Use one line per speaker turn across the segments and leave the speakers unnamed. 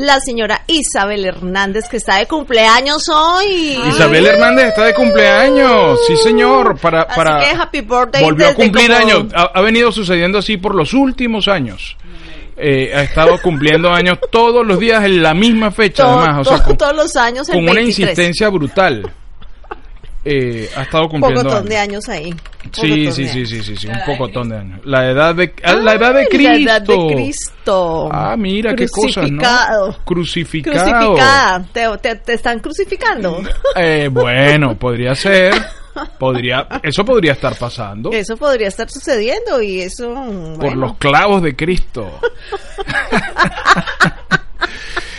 La señora Isabel Hernández, que está de cumpleaños hoy.
Isabel Hernández está de cumpleaños, sí señor, para,
Así
para
que happy birthday
volvió a cumplir
como-
años, ha, ha venido sucediendo así por los últimos años. Eh, ha estado cumpliendo años todos los días en la misma fecha, además, o sea,
to-
con,
todos los años el
con una
23.
insistencia brutal. Eh, ha estado
Un
cumpliendo
pocotón
años.
de años ahí.
Sí,
Pocotón
sí, sí, sí, sí, sí, un pocotón de años. La edad de ah, la edad de Cristo.
La edad de Cristo.
Ah, mira qué cosas, ¿no?
Crucificado.
Crucificado.
¿Te, te, te están crucificando.
Eh, bueno, podría ser. Podría, eso podría estar pasando.
Eso podría estar sucediendo y eso.
por los clavos de Cristo.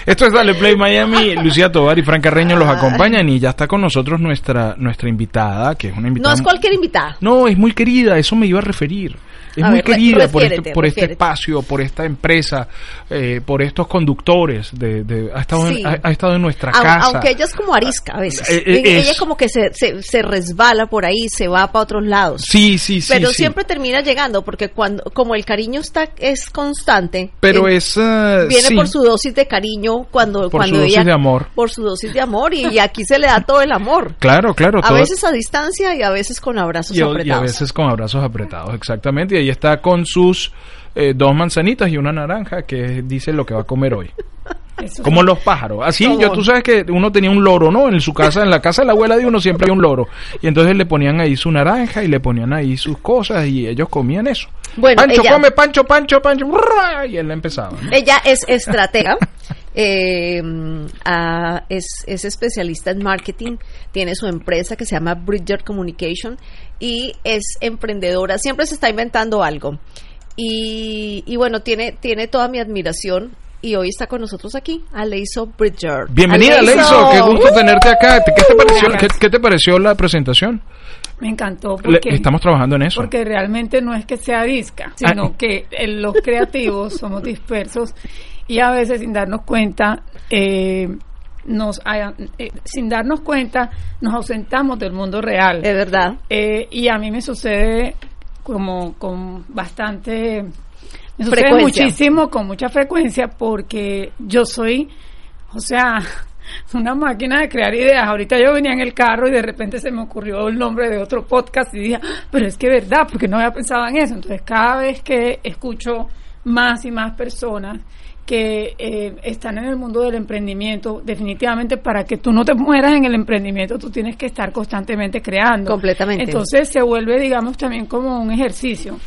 Esto es Dale Play Miami. Lucía Tobar y Fran Carreño los acompañan y ya está con nosotros nuestra nuestra invitada, que es una invitada.
No es cualquier invitada.
No, es muy querida, eso me iba a referir. Es
A
muy
ver,
querida por este, por este espacio, por esta empresa, eh, por estos conductores. De, de- ha, estado
Sí.
en, ha, ha estado en nuestra casa.
Aunque ella es como arisca a veces.
Eh, eh,
ella
es-
como que se, se, se resbala por ahí, se va para otros lados.
Sí, sí, sí.
pero
sí.
siempre termina llegando porque cuando como el cariño está es constante
Pero es. eh,
viene
sí.
por su dosis de cariño cuando
Por
cuando
su dosis
ella
de amor.
por su dosis de amor y, y aquí se le da todo el amor
Claro, claro.
a
todo-
veces a distancia y a veces con abrazos
y, a- y a
apretados
veces con abrazos apretados, exactamente. Y está con sus eh, dos manzanitas y una naranja que dice lo que va a comer hoy. Como los pájaros. Así, yo, tú sabes que uno tenía un loro, ¿no? En su casa, en la casa de la abuela de uno siempre había un loro. Y entonces le ponían ahí su naranja y le ponían ahí sus cosas y ellos comían eso.
Bueno,
Pancho,
ella-
come, Pancho, Pancho, Pancho. Y él empezaba. ¿no?
ella es estratega eh, es, es especialista en marketing tiene su empresa que se llama Bridger Communication y es emprendedora siempre se está inventando algo y, y bueno tiene tiene toda mi admiración y hoy está con nosotros aquí Aleiso Bridger
Bienvenida,
Aleiso.
Leiso. Qué gusto
¡Uh!
tenerte acá. ¿Qué te pareció, qué,
Gracias.
qué te pareció la presentación?
Me encantó
Le-
porque,
estamos trabajando en eso.
porque realmente no es que sea disca, sino
Ah.
que eh, los creativos somos dispersos y a veces sin darnos cuenta, eh, nos eh, sin darnos cuenta, nos ausentamos del mundo real.
de verdad.
Eh, y a mí me sucede como con bastante me sucede muchísimo con mucha frecuencia porque yo soy o sea una máquina de crear ideas. Ahorita yo venía en el carro y de repente se me ocurrió el nombre de otro podcast y dije "Ah, pero es que es verdad porque no había pensado en eso entonces cada vez que escucho más y más personas que eh, están en el mundo del emprendimiento, definitivamente para que tú no te mueras en el emprendimiento, tú tienes que estar constantemente creando.
Completamente.
Entonces se vuelve, digamos, también como un ejercicio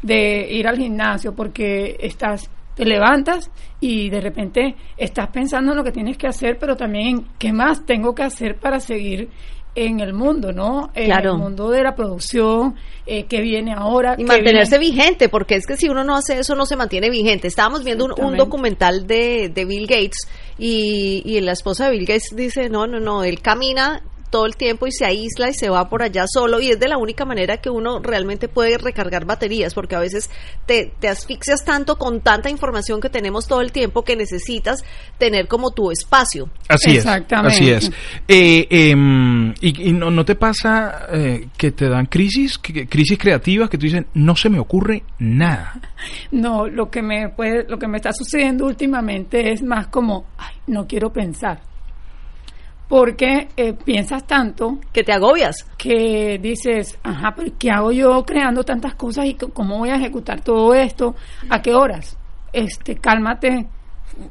de ir al gimnasio porque estás te levantas y de repente estás pensando en lo que tienes que hacer, pero también en qué más tengo que hacer para seguir en el mundo, ¿no? En
Claro.
el mundo de la producción, eh, que viene ahora.
y mantenerse
viene-
vigente, porque es que si uno no hace eso, no se mantiene vigente. Estábamos viendo un, un documental de, de Bill Gates y, y la esposa de Bill Gates dice, no, no, no, él camina todo el tiempo y se aísla y se va por allá solo y es de la única manera que uno realmente puede recargar baterías porque a veces te, te asfixias tanto con tanta información que tenemos todo el tiempo que necesitas tener como tu espacio.
Así es.
Exactamente.
Así es. Eh, em, y, y no, no te pasa eh, que te dan crisis, que- crisis creativas, que tú dices, no se me ocurre nada.
No, lo que me puede, lo que me está sucediendo últimamente es más como, ay, no quiero pensar. Porque eh, piensas tanto
Que te agobias.
que dices, ajá, pero ¿qué hago yo creando tantas cosas y cómo voy a ejecutar todo esto? ¿A qué horas? Este, cálmate,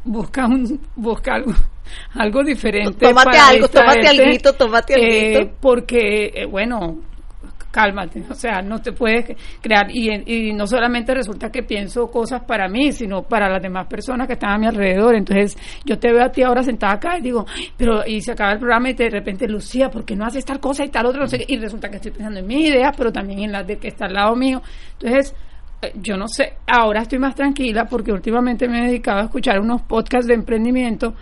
busca un, busca algo, algo diferente.
Tómate
para
algo, tómate
distraerte,
alguito, tómate
eh,
alguito.
porque, eh, bueno, cálmate, o sea, no te puedes crear, y, y no solamente resulta que pienso cosas para mí, sino para las demás personas que están a mi alrededor, entonces yo te veo a ti ahora sentada acá y digo, "Ay, pero y se acaba el programa y de repente, Lucía, ¿por qué no haces tal cosa y tal otra? No sé y resulta que estoy pensando en mis ideas, pero también en las de que está al lado mío, entonces eh, yo no sé, ahora estoy más tranquila porque últimamente me he dedicado a escuchar unos podcasts de emprendimiento,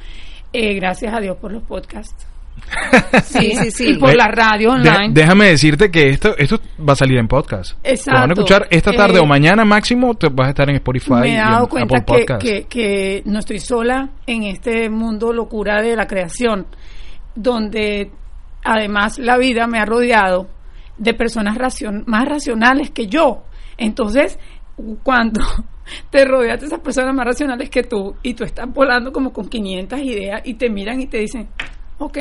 eh, gracias a Dios por los podcasts.
Sí, sí, sí.
Y por la radio
De-
online.
déjame decirte que esto esto va a salir en podcast.
Exacto.
Lo van a escuchar esta tarde
Eh,
o mañana máximo, te vas a estar en Spotify
me
y
he
en
dado cuenta
Apple
que, que, que no estoy sola en este mundo locura de la creación, donde además la vida me ha rodeado de personas racion- más racionales que yo. Entonces, cuando te rodeas de esas personas más racionales que tú y tú estás volando como con 500 ideas y te miran y te dicen, ok,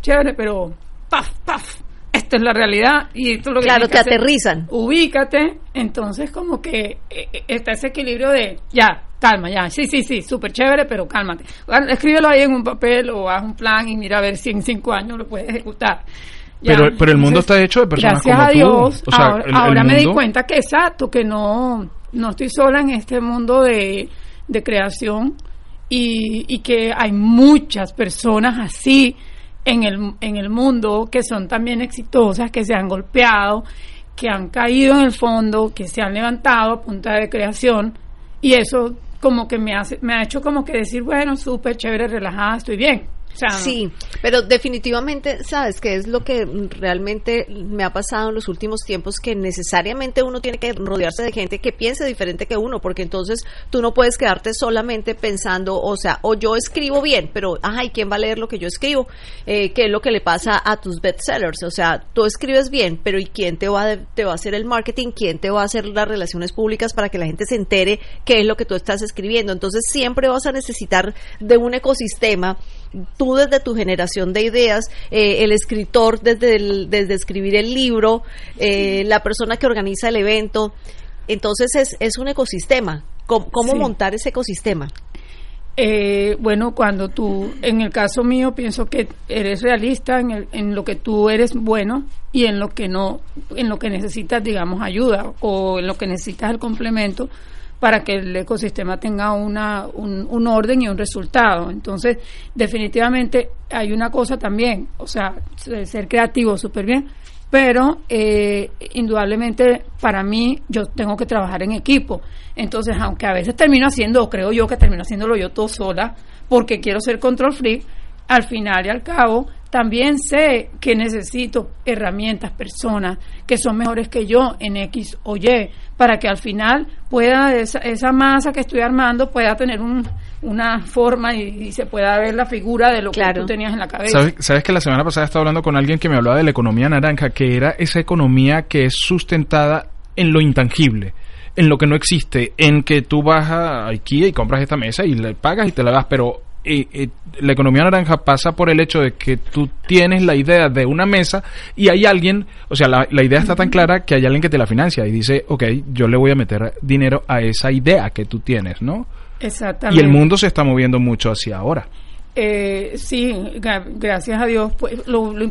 chévere, pero paf, paf, esta es la realidad y esto es lo que
Claro, te
que hacer.
aterrizan.
Ubícate, entonces como que eh, eh, está ese equilibrio de, ya, calma, ya, sí, sí, sí, súper chévere, pero cálmate. Escríbelo ahí en un papel o haz un plan y mira a ver si en cinco años lo puedes ejecutar. Ya,
Pero- pero el mundo está hecho de personas
gracias
como
a
tú.
Dios,
O sea,
ahora,
el- el
ahora me di cuenta que exacto, que no, no estoy sola en este mundo de, de creación y, y que hay muchas personas así en el, en el mundo que son también exitosas, que se han golpeado, que han caído en el fondo, que se han levantado a punta de creación y eso como que me hace me ha hecho como que decir, bueno, súper chévere, relajada, estoy bien.
Sí, pero definitivamente, ¿sabes qué es lo que realmente me ha pasado en los últimos tiempos? Que necesariamente uno tiene que rodearse de gente que piense diferente que uno, porque entonces tú no puedes quedarte solamente pensando, o sea, o yo escribo bien, pero, ay, ¿quién va a leer lo que yo escribo? Eh, ¿Qué es lo que le pasa a tus bestsellers? O sea, tú escribes bien, pero ¿y quién te va, a, te va a hacer el marketing? ¿Quién te va a hacer las relaciones públicas para que la gente se entere qué es lo que tú estás escribiendo? Entonces siempre vas a necesitar de un ecosistema tú desde tu generación de ideas, eh, el escritor desde, el- desde escribir el libro, eh, la persona que organiza el evento. Entonces es, es un ecosistema. ¿Cómo, cómo
Sí.
montar ese ecosistema?
Eh, bueno, cuando tú, en el caso mío, pienso que eres realista en, el- en lo que tú eres bueno y en lo que no, en lo que necesitas, digamos, ayuda o en lo que necesitas el complemento para que el ecosistema tenga una, un, orden y un resultado. Entonces, definitivamente hay una cosa también, o sea, se- ser creativo súper bien, pero eh, indudablemente para mí yo tengo que trabajar en equipo. Entonces, aunque a veces termino haciendo, o creo yo que termino haciéndolo yo todo sola, porque quiero ser control freak, al final y al cabo también sé que necesito herramientas, personas que son mejores que yo en X o Y, para que al final pueda esa, esa masa que estoy armando pueda tener un, una forma y, y se pueda ver la figura de lo
Claro.
que tú tenías en la cabeza.
¿Sabes, sabes que la semana pasada estaba hablando con alguien que me hablaba de la economía naranja, que era esa economía que es sustentada en lo intangible, en lo que no existe, en que tú vas a IKEA y compras esta mesa y le pagas y te la das, pero eh, eh, la economía naranja pasa por el hecho de que tú tienes la idea de una mesa y hay alguien, o sea, la, la idea está tan clara que hay alguien que te la financia y dice, ok, yo le voy a meter dinero a esa idea que tú tienes, ¿no? Y
Exactamente.
el mundo se está moviendo mucho hacia ahora.
Eh, sí, gra- gracias a Dios, pues lo, lo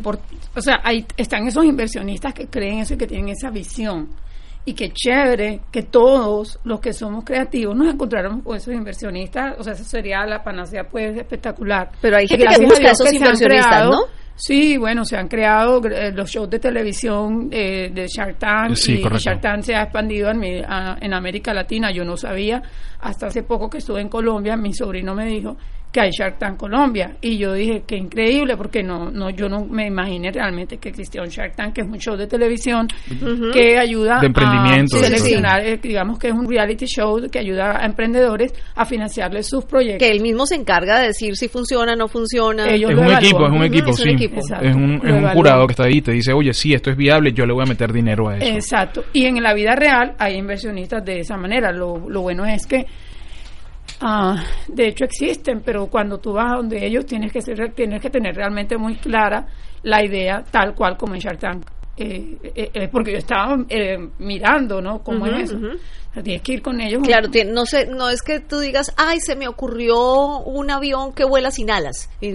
o sea, ahí están esos inversionistas que creen eso y que tienen esa visión. Y qué chévere que todos los que somos creativos nos encontráramos con esos inversionistas, o sea, eso sería la panacea pues espectacular.
Pero hay gente que
gracias a
busca
Dios
esos
que se han
inversionistas,
creado-
¿no?
Sí, bueno, se han creado eh, los shows de televisión eh, de Shark Tank
Sí,
y- y,
correcto.
Shark Tank se ha expandido en, mi- a- en América Latina. Yo no sabía, hasta hace poco que estuve en Colombia, mi sobrino me dijo que hay Shark Tank Colombia y yo dije que increíble porque no no yo no me imaginé realmente que existía un Shark Tank que es un show de televisión que ayuda
De emprendimiento,
a
de
seleccionar eh, digamos que es un reality show que ayuda a emprendedores a financiarles sus proyectos
Que él mismo se encarga de decir si funciona o no funciona.
Ellos
Es un
evalúan.
equipo, es un equipo,
es un
sí.
equipo.
Es un, es un jurado que está ahí y te dice, oye, sí, esto es viable, yo le voy a meter dinero a eso.
Exacto. Y en la vida real hay inversionistas de esa manera. Lo, lo bueno es que, ah, de hecho, existen, pero cuando tú vas a donde ellos tienes que ser, tienes que tener realmente muy clara la idea, tal cual como en Shark Tank. Eh, eh, eh, porque yo estaba eh, mirando, ¿no? ¿Cómo es eso? Sea, tienes que ir con ellos.
Claro, tiene- no sé, no es que tú digas, ay, se me ocurrió un avión que vuela sin alas, y-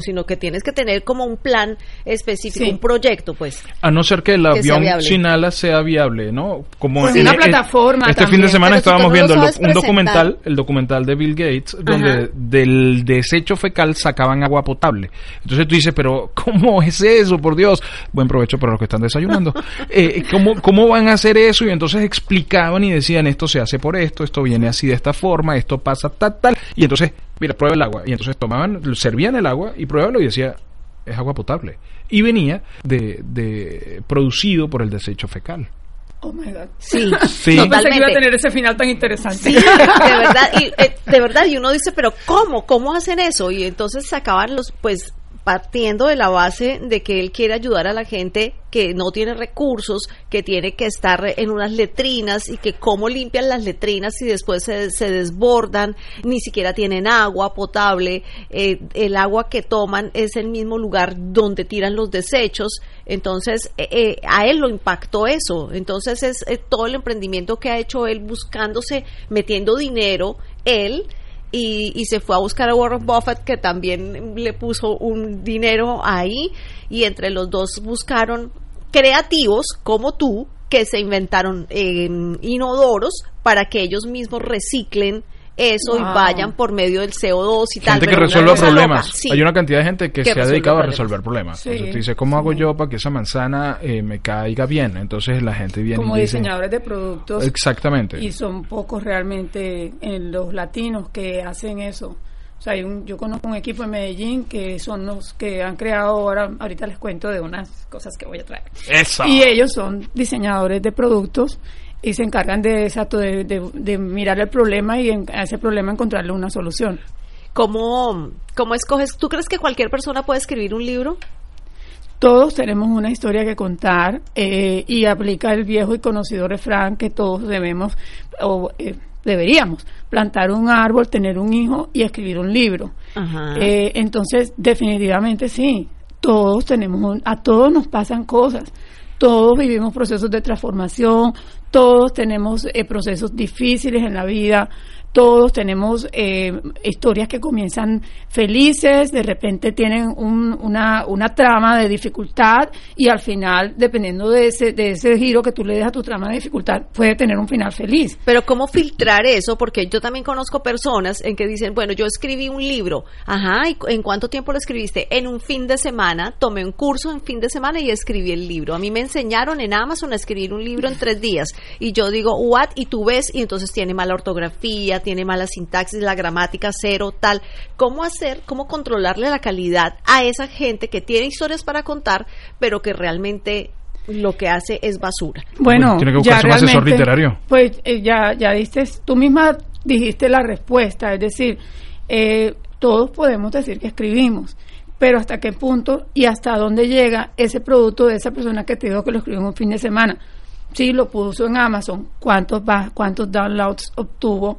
sino que tienes que tener como un plan específico,
Sí.
un proyecto, pues.
A no ser que el
Que
avión sin alas sea viable, ¿no? Como
Pues
en-
una
en-
plataforma
Este fin de semana
Pero
estábamos
no lo
viendo un documental, el documental de Bill Gates, donde
Ajá.
del desecho fecal sacaban agua potable. Entonces tú dices, pero ¿cómo es eso, por Dios? Buen provecho para los que están desayunando. Eh, ¿cómo, ¿Cómo van a hacer eso? Y entonces explicaban y decían esto se hace por esto, esto viene así de esta forma, esto pasa tal, tal. Y entonces, mira, prueba el agua. Y entonces tomaban, servían el agua y pruébalo y decía, es agua potable. Y venía de, de producido por el desecho fecal.
Oh my God.
Sí,
Sí.
No pensé que iba a tener ese final tan interesante.
Sí, de verdad, y, eh, de verdad, y uno dice, pero ¿cómo? ¿Cómo hacen eso? Y entonces sacaban los, pues, partiendo de la base de que él quiere ayudar a la gente que no tiene recursos, que tiene que estar en unas letrinas y que cómo limpian las letrinas y después se, se desbordan, ni siquiera tienen agua potable, eh, el agua que toman es el mismo lugar donde tiran los desechos, entonces eh, eh, a él lo impactó eso, entonces es todo el emprendimiento que ha hecho él buscándose, metiendo dinero, él, y, y se fue a buscar a Warren Buffett que también le puso un dinero ahí y entre los dos buscaron creativos como tú que se inventaron inodoros para que ellos mismos reciclen eso y vayan por medio del CO2 y tal.
Gente que
cosa
problemas.
sí.
Hay una cantidad de gente que,
Que
se ha dedicado a resolver problemas.
Sí.
Entonces tú dices, ¿cómo hago yo para que esa manzana eh, me caiga bien? Entonces la gente viene
Como
y dice...
diseñadores de productos.
Exactamente.
Y son pocos realmente en los latinos que hacen eso. O sea, hay un, yo conozco un equipo en Medellín que son los que han creado ahora, ahorita les cuento de unas cosas que voy a traer.
Eso.
Y ellos son diseñadores de productos y se encargan de, exacto, de, de- de mirar el problema y en, a ese problema encontrarle una solución.
¿Cómo, ¿Cómo escoges? ¿Tú crees que cualquier persona puede escribir un libro?
Todos tenemos una historia que contar eh, y aplica el viejo y conocido refrán que todos debemos o eh, deberíamos plantar un árbol, tener un hijo y escribir un libro.
Ajá.
Eh, entonces, definitivamente sí, todos tenemos, un- a todos nos pasan cosas, todos vivimos procesos de transformación, todos tenemos eh, procesos difíciles en la vida, todos tenemos eh, historias que comienzan felices, de repente tienen un- una, una trama de dificultad y al final, dependiendo de ese, de ese giro que tú le des a tu trama de dificultad, puede tener un final feliz.
Pero ¿cómo filtrar eso? Porque yo también conozco personas en que dicen, bueno, yo escribí un libro. Ajá, ¿y en cuánto tiempo lo escribiste? En un fin de semana, tomé un curso en fin de semana y escribí el libro. A mí me enseñaron en Amazon a escribir un libro en tres días. Y yo digo, what? Y tú ves, y entonces tiene mala ortografía, tiene mala sintaxis, la gramática cero, tal. ¿Cómo hacer, cómo controlarle la calidad a esa gente que tiene historias para contar, pero que realmente lo que hace es basura?
Bueno,
Tiene que
ya
buscarse un asesor literario.
Pues eh, ya, ya diste, tú misma dijiste la respuesta, es decir, eh, todos podemos decir que escribimos, pero hasta qué punto y hasta dónde llega ese producto de esa persona que te dijo que lo escribió en un fin de semana. Sí, lo puso en Amazon, cuántos, va- cuántos downloads obtuvo,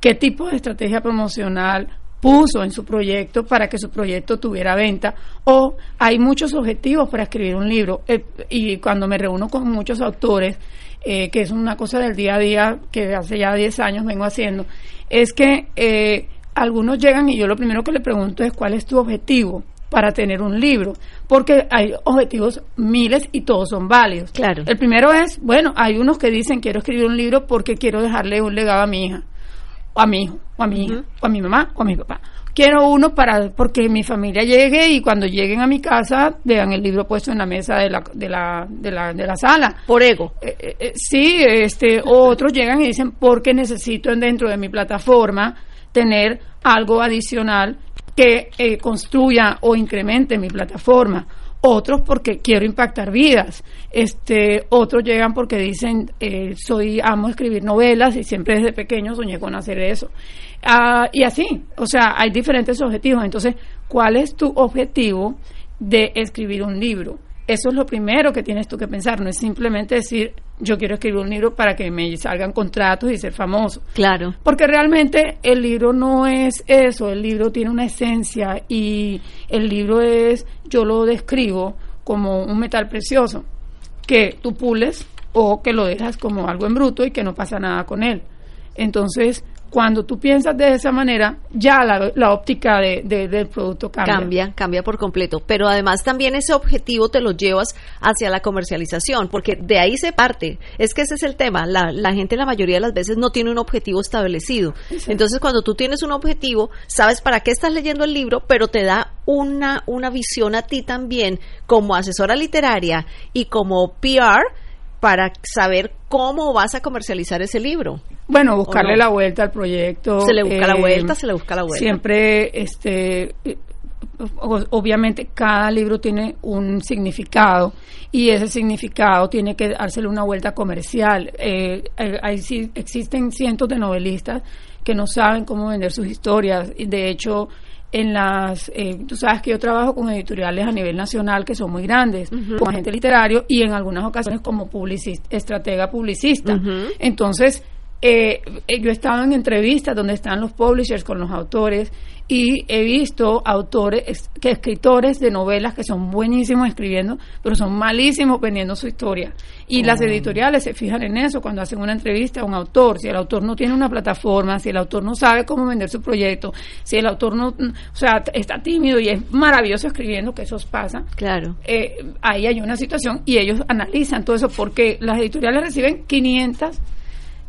qué tipo de estrategia promocional puso en su proyecto para que su proyecto tuviera venta o hay muchos objetivos para escribir un libro Eh, y cuando me reúno con muchos autores eh, que es una cosa del día a día que hace ya 10 años vengo haciendo es que eh, algunos llegan y yo lo primero que le pregunto es cuál es tu objetivo para tener un libro, porque hay objetivos miles y todos son válidos.
Claro.
El primero es, bueno, hay unos que dicen quiero escribir un libro porque quiero dejarle un legado a mi hija o a mi hijo, o a mi hija, o a mi mamá, o a mi papá. Quiero uno para porque mi familia llegue y cuando lleguen a mi casa vean el libro puesto en la mesa de la, de la, de la, de la sala.
Por ego.
Eh, eh, eh, sí, este, otros llegan y dicen porque necesito dentro de mi plataforma tener algo adicional que eh, construya o incremente mi plataforma. Otros porque quiero impactar vidas. Este, otros llegan porque dicen eh, soy amo escribir novelas y siempre desde pequeño soñé con hacer eso. Ah, y así, o sea, hay diferentes objetivos. Entonces, ¿cuál es tu objetivo de escribir un libro? Eso es lo primero que tienes tú que pensar, no es simplemente decir yo quiero escribir un libro para que me salgan contratos y ser famoso.
Claro.
Porque realmente el libro no es eso, el libro tiene una esencia y el libro es, yo lo describo como un metal precioso que tú pules o que lo dejas como algo en bruto y que no pasa nada con él. Entonces, cuando tú piensas de esa manera, ya la, la óptica de, de- del producto cambia.
Cambia, cambia por completo. Pero además también ese objetivo te lo llevas hacia la comercialización, porque de ahí se parte. Es que ese es el tema. La, la gente la mayoría de las veces no tiene un objetivo establecido. Entonces cuando tú tienes un objetivo, sabes para qué estás leyendo el libro, pero te da una, una visión a ti también como asesora literaria y como PR para saber cómo vas a comercializar ese libro.
Bueno, buscarle
no?
la vuelta al proyecto.
Se le busca la
eh,
vuelta, se le busca la vuelta.
Siempre, este, eh, obviamente, cada libro tiene un significado y ese significado tiene que dársele una vuelta comercial. Eh, eh, hay, sí- existen cientos de novelistas que no saben cómo vender sus historias. Y De hecho, en las, eh, tú sabes que yo trabajo con editoriales a nivel nacional que son muy grandes, como agente literario y en algunas ocasiones como publicista, estratega publicista. Entonces, eh, eh, yo he estado en entrevistas donde están los publishers con los autores y he visto autores, es- que escritores de novelas que son buenísimos escribiendo, pero son malísimos vendiendo su historia. Y las editoriales se fijan en eso cuando hacen una entrevista a un autor. Si el autor no tiene una plataforma, si el autor no sabe cómo vender su proyecto, si el autor no, mm, o sea, está tímido y es maravilloso escribiendo, que eso pasa,
Claro.
eh, ahí hay una situación y ellos analizan todo eso porque las editoriales reciben 500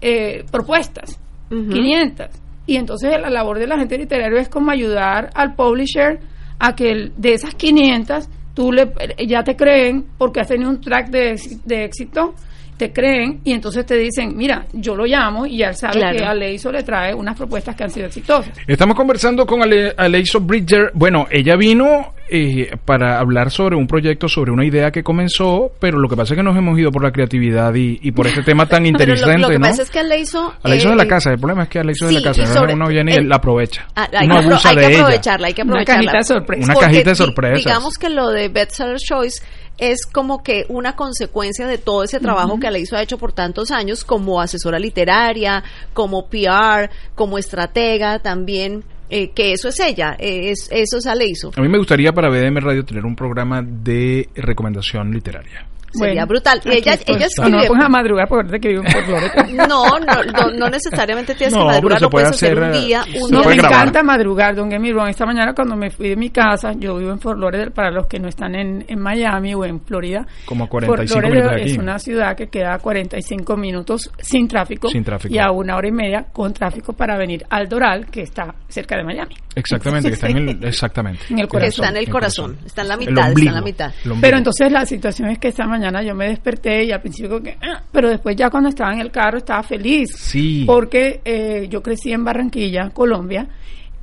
eh, propuestas,
Ujú.
500. Y entonces la labor de la gente literaria es como ayudar al publisher a que el- de esas 500 tú le, ya te creen porque has tenido un track de, de éxito, te creen y entonces te dicen, mira, yo lo llamo y ya él sabe
Claro.
que a Leiso le trae unas propuestas que han sido exitosas.
Estamos conversando con Ale Aleiso Bridger. Bueno, ella vino eh, para hablar sobre un proyecto, sobre una idea que comenzó, pero lo que pasa es que nos hemos ido por la creatividad y, y por este tema tan
Pero
interesante,
lo, lo que
¿no?
pasa es que.
Aleiso
eh,
de la casa, el problema es que Aleiso de la
sí,
casa,
sobre-
uno viene y la aprovecha.
Ah, hay, apro-
abusa
hay que
ella.
aprovecharla, hay que
Una
aprovecharla.
cajita de sorpresa.
Una
Porque
cajita de sorpresas.
Digamos que lo de Bestseller Choice es como que una consecuencia de todo ese trabajo que Aleiso ha hecho por tantos años como asesora literaria, como PR, como estratega también, eh, que eso es ella, eh, es, eso es Aleiso.
A mí me gustaría para BDM Radio tener un programa de recomendación literaria.
Sería
Bueno,
brutal. Y ella, ella
No, no
escribe...
pongas a madrugar porque que vivo en Fort Lauderdale.
No, no, no, no necesariamente tienes
No,
que
pero
madrugar, lo
puede
puedes hacer,
hacer,
un día,
eh,
un
No,
día.
me
grabar.
encanta madrugar, don wrong. Esta mañana cuando me fui de mi casa, yo vivo en Fort Lauderdale, para los que no están en, en Miami o en Florida.
Como a
Fort
45
Lauderdale
minutos de aquí.
es una ciudad que queda a 45 minutos sin tráfico,
Sin tráfico.
y a una hora y media con tráfico para venir al Doral, que está cerca de Miami.
Exactamente, que está en el, exactamente.
En el
Que
corazón.
está en el
el
corazón, está en la
El
mitad, está en la mitad.
Pero entonces la situación es que esta mañana yo me desperté y al principio que, "Ah", pero después ya cuando estaba en el carro estaba feliz.
Sí.
Porque eh, yo crecí en Barranquilla, Colombia,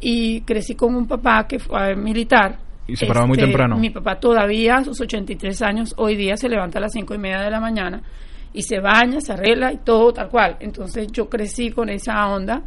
y crecí con un papá que fue militar. Este,
Y se paraba muy temprano.
Mi papá todavía, a sus 83 años, hoy día se levanta a las cinco y media de la mañana y se baña, se arregla y todo tal cual. Entonces yo crecí con esa onda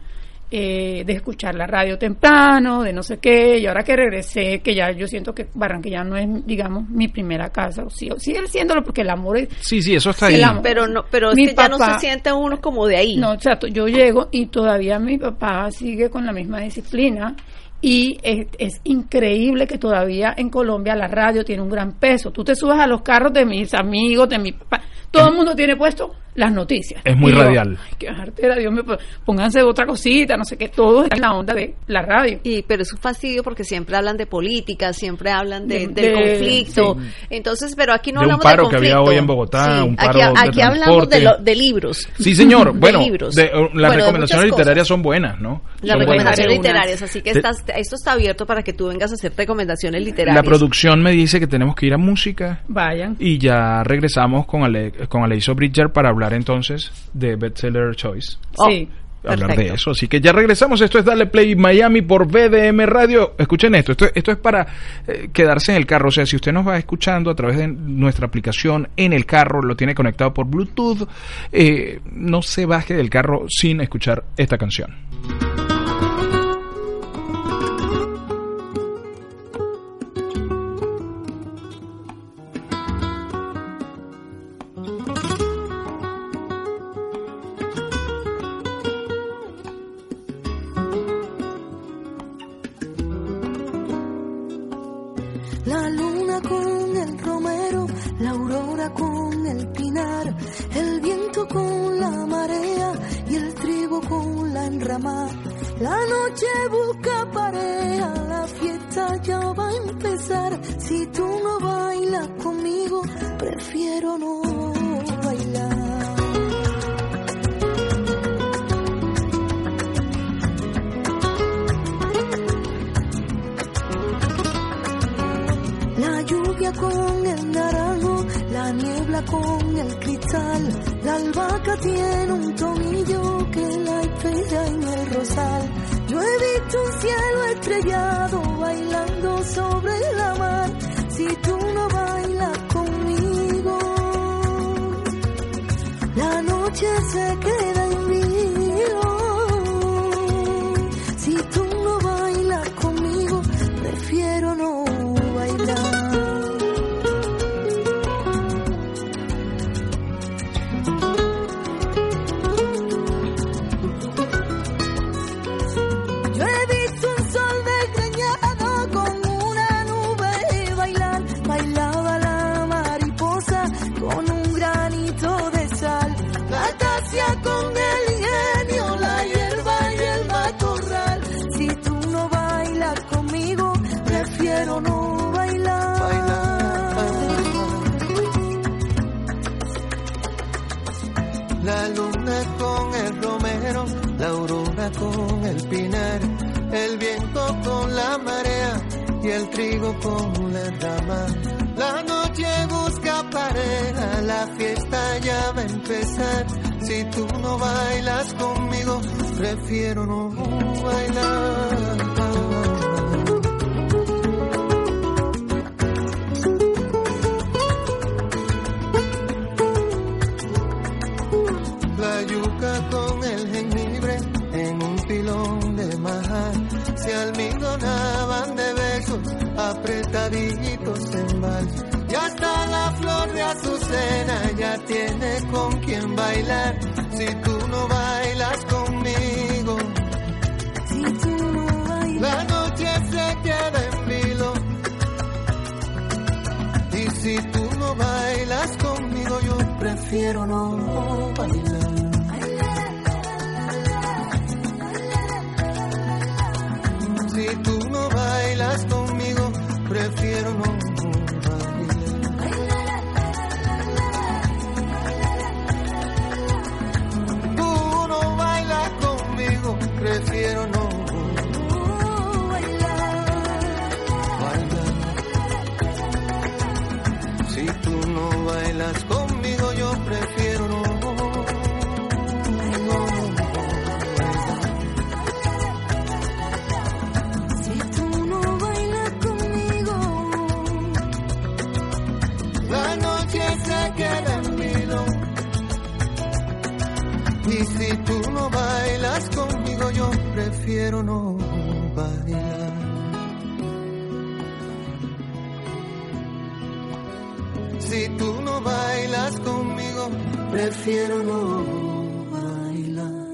eh, de escuchar la radio temprano, de no sé qué, y ahora que regresé, que ya yo siento que Barranquilla no es, digamos, mi primera casa, o sí, o sigue siéndolo porque el amor es...
Sí, sí, eso está
Sí,
ahí.
amor.
Pero no, pero es
Mi
que ya no
papá-
se siente uno como de ahí.
No, o sea, yo llego y todavía mi papá sigue con la misma disciplina y es, es increíble que todavía en Colombia la radio tiene un gran peso. Tú te subes a los carros de mis amigos, de mi papá, todo el mundo tiene puesto las noticias.
Es muy
Y yo,
radial.
Ay, qué artera, Dios mío, pues, pónganse otra cosita, no sé qué, todo está en la onda de la radio.
Y, pero es un fastidio porque siempre hablan de política, siempre hablan de,
De-
del
de-
conflicto.
sí.
Entonces, pero aquí no
De un
hablamos
paro
de
que había
conflicto.
hoy en Bogotá,
Sí,
un paro
aquí,
de
aquí hablamos
transporte.
de, lo- de libros.
Sí, señor.
De
Bueno,
libros.
de- uh, las
Bueno, de
recomendaciones literarias son buenas, ¿no?
Las recomendaciones literarias, así que estás- esto está abierto para que tú vengas a hacer recomendaciones literarias.
La producción me dice que tenemos que ir a música
Vayan.
y ya regresamos con, Ale, con Aleiso Bridger para hablar entonces de Bestseller Choice.
Oh,
Sí.
Hablar
perfecto.
de eso. Así que ya regresamos. Esto es Dale Play Miami por BDM Radio. Escuchen esto. Esto, esto es para eh, quedarse en el carro. O sea, si usted nos va escuchando a través de nuestra aplicación en el carro, lo tiene conectado por Bluetooth, eh, no se baje del carro sin escuchar esta canción.
Con el pinar, el viento con la marea y el trigo con la
rama. La noche busca pareja, la fiesta ya va a empezar. Si tú no bailas conmigo, prefiero no bailar. En vals. Y hasta la flor de azucena ya tiene con quien bailar. Si tú no bailas conmigo,
Si tú no bailas.
la noche se queda en vilo. Y si tú no bailas conmigo, yo prefiero no bailar. Prefiero no bailar. Si tú no bailas conmigo, prefiero no bailar.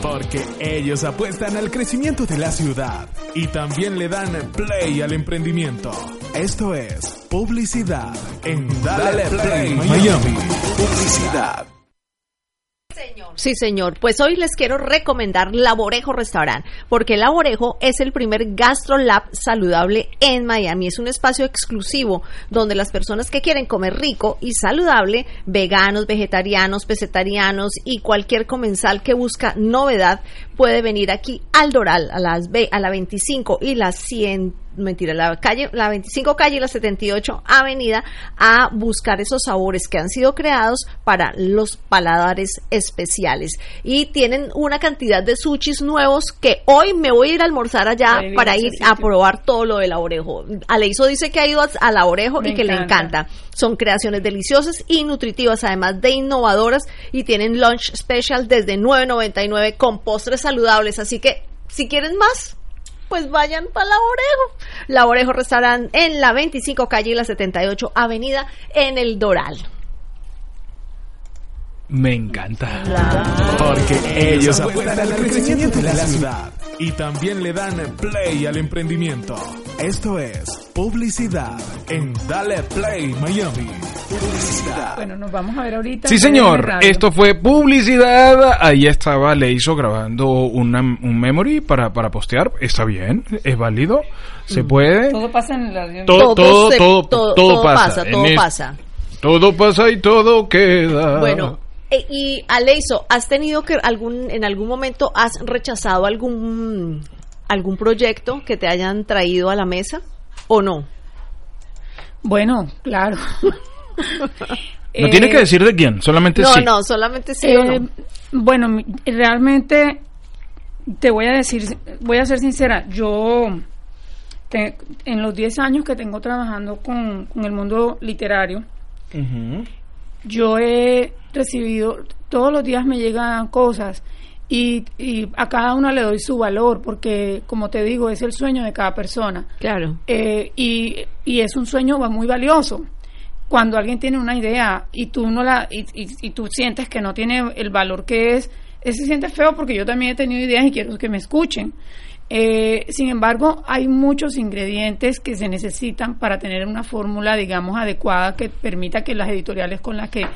Porque ellos apuestan al crecimiento de la ciudad y también le dan play al emprendimiento. Esto es publicidad en Dale Play Miami. Publicidad.
Sí, señor. Pues hoy les quiero recomendar Laborejo Restaurant, porque Laborejo es el primer gastrolab saludable en Miami. Es un espacio exclusivo donde las personas que quieren comer rico y saludable, veganos, vegetarianos, pesetarianos y cualquier comensal que busca novedad, puede venir aquí al Doral, a las a la 25 y la 100 mentira, la calle, la 25 calle y la 78 avenida a buscar esos sabores que han sido creados para los paladares especiales. Y tienen una cantidad de sushis nuevos que hoy me voy a ir a almorzar allá
Ay,
para ir a probar todo lo de la orejo. Aleiso dice que ha ido a, la orejo
Me
y que le
encanta.
encanta. Son creaciones deliciosas y nutritivas, además de innovadoras y tienen lunch special desde 9.99 con postres saludables. Así que si quieren más, pues vayan para La Orejo. La Orejo Restaurant en la 25 calle y la 78 avenida en el Doral.
Me encanta.
Porque ellos apuestan al crecimiento de la ciudad y también le dan play al emprendimiento. Esto es publicidad en Dale Play Miami. Publicidad.
Bueno, nos vamos a ver ahorita.
Sí, señor. Esto fue publicidad. Ahí estaba Leiso grabando una, un memory para, para postear. Está bien, es válido, se puede.
Todo pasa en la...
Todo- todo-
se-
todo- todo pasa.
Todo pasa
y todo queda.
Bueno, eh, y Aleiso, ¿has tenido que algún en algún momento has rechazado algún algún proyecto que te hayan traído a la mesa o no?
Bueno, claro.
No tiene que
Eh,
decir de quién, solamente
No,
sí.
no, solamente sí o
Eh,
no.
Bueno, realmente te voy a decir, voy a ser sincera, yo te- en los 10 años que tengo trabajando con, con el mundo literario, yo he recibido, todos los días me llegan cosas y, y a cada una le doy su valor porque, como te digo, es el sueño de cada persona.
Claro.
Eh, y, y es un sueño muy valioso. Cuando alguien tiene una idea y tú no la y, y- y tú sientes que no tiene el valor que es, se siente feo porque yo también he tenido ideas y quiero que me escuchen. Eh, sin embargo, hay muchos ingredientes que se necesitan para tener una fórmula, digamos, adecuada que permita que las editoriales con las que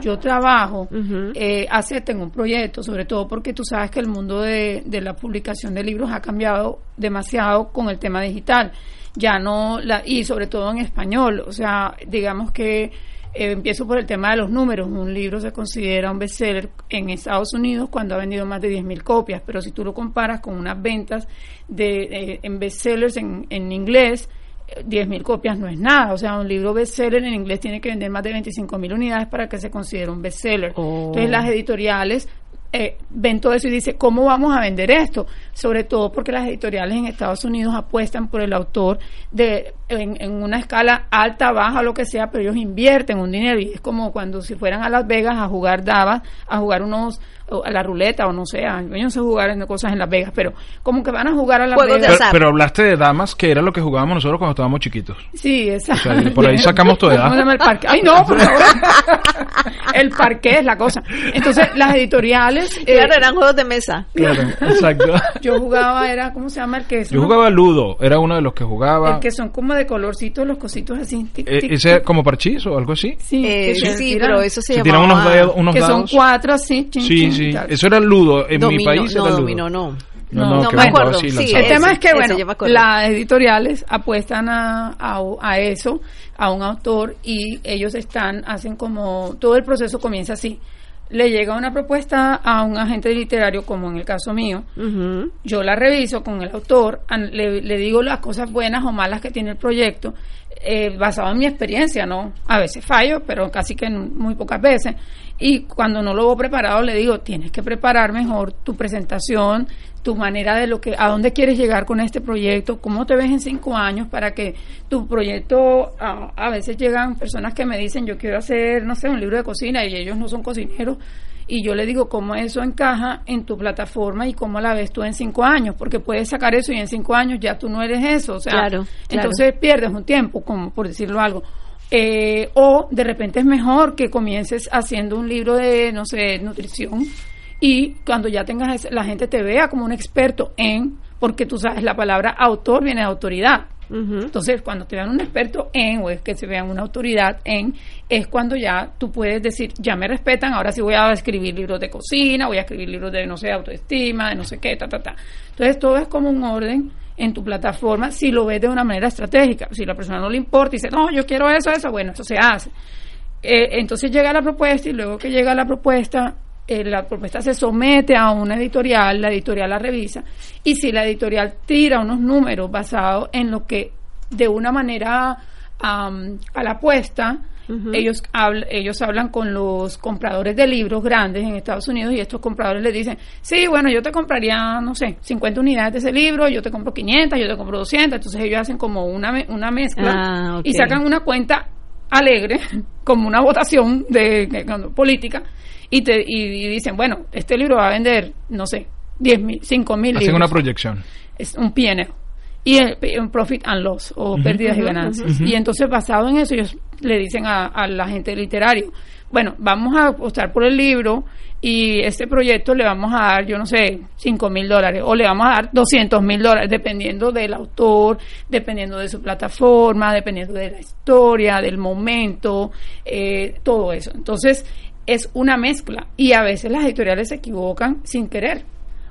yo trabajo
Ujú.
eh, acepten un proyecto, sobre todo porque tú sabes que el mundo de, de la publicación de libros ha cambiado demasiado con el tema digital. Ya no, la, y sobre todo en español. O sea, digamos que eh, empiezo por el tema de los números. Un libro se considera un bestseller en Estados Unidos cuando ha vendido más de 10.000 copias, pero si tú lo comparas con unas ventas de, eh, en bestsellers en, en inglés, 10.000 copias no es nada. O sea, un libro bestseller en inglés tiene que vender más de 25.000 unidades para que se considere un bestseller.
Oh.
Entonces, las editoriales eh, ven todo eso y dicen, ¿cómo vamos a vender esto? Sobre todo porque las editoriales en Estados Unidos apuestan por el autor de en, en una escala alta, baja, lo que sea, pero ellos invierten un dinero y es como cuando si fueran a Las Vegas a jugar daba, a jugar unos o a la ruleta o no sé, a- yo no sé jugar en cosas en Las Vegas, pero como que van a jugar a Las
Juegos
Vegas.
Pero, hablaste de damas, que era lo que jugábamos nosotros cuando estábamos chiquitos.
Sí, exacto.
O sea, por ahí sacamos tu edad.
¿Cómo se llama el parque? Ay, no, por favor. el parque es la cosa. Entonces, las editoriales. eh,
Claro, eran juegos de mesa.
Claro, exacto.
Yo jugaba, era, ¿cómo se llama el que es?
Yo jugaba Ludo, era uno de los que jugaba.
El que son como de colorcitos, los cositos así. tic,
Eh,
tic,
¿Ese
tic.
como parchís o algo así?
Sí,
Eh, sí,
tiran-
pero eso se,
Se
llamaba...
unos, dedos- unos
que son cuatro así. chin,
Sí,
chin,
sí.
tal.
Eso era Ludo. En mi país
no,
era Ludo.
dominó, no.
No,
No,
no,
me acuerdo.
así,
Sí.
El
Ese,
tema es que,
ese
bueno, las editoriales apuestan a, a, a eso, a un autor, y ellos están, hacen como, todo el proceso comienza así. Le llega una propuesta a un agente literario, como en el caso mío, yo la reviso con el autor, le, le digo las cosas buenas o malas que tiene el proyecto, eh, basado en mi experiencia, ¿no? A veces fallo, pero casi que muy pocas veces. Y cuando no lo veo preparado, le digo, tienes que preparar mejor tu presentación, tu manera de lo que, a dónde quieres llegar con este proyecto, cómo te ves en cinco años para que tu proyecto, a veces llegan personas que me dicen, yo quiero hacer, no sé, un libro de cocina y ellos no son cocineros y yo le digo cómo eso encaja en tu plataforma y cómo la ves tú en cinco años, porque puedes sacar eso y en cinco años ya tú no eres eso, o sea,
Claro, claro.
entonces pierdes un tiempo, como por decirlo algo. Eh, o de repente es mejor que comiences haciendo un libro de, no sé, nutrición y cuando ya tengas, la gente te vea como un experto en, porque tú sabes, la palabra autor viene de autoridad. Entonces, cuando te vean un experto en, o es que se vean una autoridad en, es cuando ya tú puedes decir, ya me respetan, ahora sí voy a escribir libros de cocina, voy a escribir libros de, no sé, autoestima, de no sé qué, ta, ta, ta. Entonces, todo es como un orden en tu plataforma si lo ves de una manera estratégica. Si la persona no le importa y dice, no, yo quiero eso, eso, bueno, eso se hace. Eh, entonces llega la propuesta y luego que llega la propuesta, eh, la propuesta se somete a una editorial, la editorial la revisa y si la editorial tira unos números basados en lo que de una manera am, a la apuesta, ellos, habl- ellos hablan con los compradores de libros grandes en Estados Unidos y estos compradores les dicen, sí, bueno, yo te compraría, no sé, 50 unidades de ese libro, yo te compro 500, yo te compro 200, entonces ellos hacen como una, me- una mezcla
Ah,
y sacan una cuenta alegre, como una votación de, de- cuando- política, y, te, y, y dicen, bueno, este libro va a vender, no sé, 10 mil, 5 mil
Hacen
libros.
una proyección.
Es un PNL. Y el, un profit and loss, o pérdidas y ganancias. Y entonces, basado en eso, ellos le dicen a, al agente literario, bueno, vamos a apostar por el libro y este proyecto le vamos a dar, yo no sé, 5 mil dólares o le vamos a dar 200 mil dólares, dependiendo del autor, dependiendo de su plataforma, dependiendo de la historia, del momento, eh, todo eso. Entonces, es una mezcla. Y a veces las editoriales se equivocan sin querer.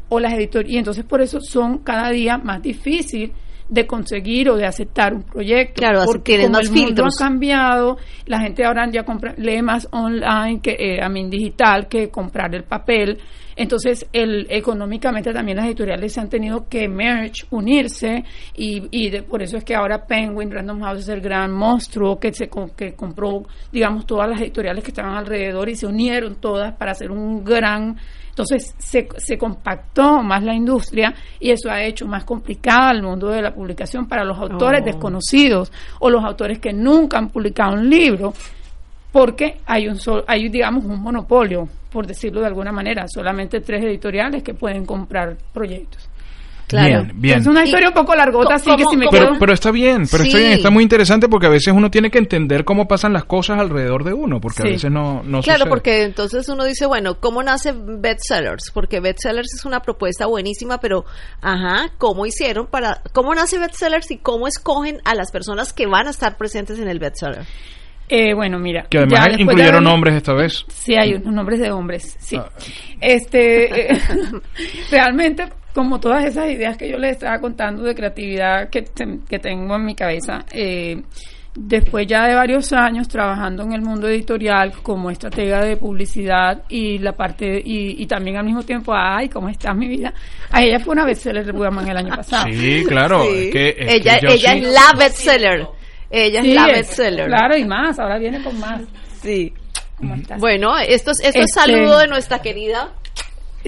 O las editoriales y entonces por eso son cada día más difícil de conseguir o de aceptar un proyecto.
Claro,
porque como el mundo
filtros.
ha cambiado la gente ahora ya compra lee más online que eh, a mí digital que comprar el papel Entonces, el, económicamente también las editoriales se han tenido que merge, unirse, y, y de- por eso es que ahora Penguin Random House es el gran monstruo que, se, que compró, digamos, todas las editoriales que estaban alrededor y se unieron todas para hacer un gran... Entonces se, se compactó más la industria y eso ha hecho más complicada el mundo de la publicación para los autores
Oh.
desconocidos o los autores que nunca han publicado un libro porque hay un sol- hay digamos un monopolio por decirlo de alguna manera solamente tres editoriales que pueden comprar proyectos
Claro.
Bien, bien.
es una
Y
historia un poco largota así que
¿cómo-
si me
Pero,
quedo
pero está bien, pero está bien, está muy interesante porque a veces uno tiene que entender cómo pasan las cosas alrededor de uno, porque a veces no, no
Claro,
sucede.
porque entonces uno dice, bueno, ¿cómo nace Bestsellers? Porque Bestsellers es una propuesta buenísima, pero, ajá, ¿cómo hicieron para, cómo nace Bestsellers y cómo escogen a las personas que van a estar presentes en el bestseller?
Eh, bueno mira
Que además
de
incluyeron
haber-
hombres esta vez.
Sí, hay unos nombres de hombres, sí.
Ah.
Este, eh, realmente, como todas esas ideas que yo les estaba contando de creatividad que, te- que tengo en mi cabeza, eh, después ya de varios años trabajando en el mundo editorial como estratega de publicidad y la parte, y, y también al mismo tiempo, ay, ¿cómo está mi vida? A ella fue una bestseller Woman el año pasado.
Sí, claro.
Sí.
es que- es que
ella
yo
ella
sí-
es la bestseller. Ella es la
es-
bestseller.
Claro, y más, ahora viene con más.
Sí.
¿Cómo estás?
Bueno, esto es, esto es
Este-
saludo de nuestra querida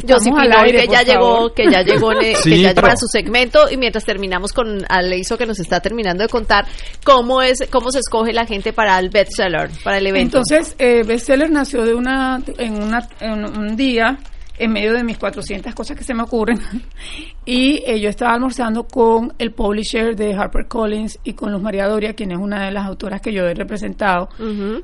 Josie
al aire,
que ya llegó, que ya llegó, que ya
pero-
para su segmento y mientras terminamos con Aleiso que nos está terminando de contar cómo es, cómo se escoge la gente para el bestseller, para el evento.
Entonces, eh, Bestseller nació de una, en, una, en un día, en medio de mis 400 cosas que se me ocurren, y eh, yo estaba almorzando con el publisher de HarperCollins y con Luz María Doria, quien es una de las autoras que yo he representado,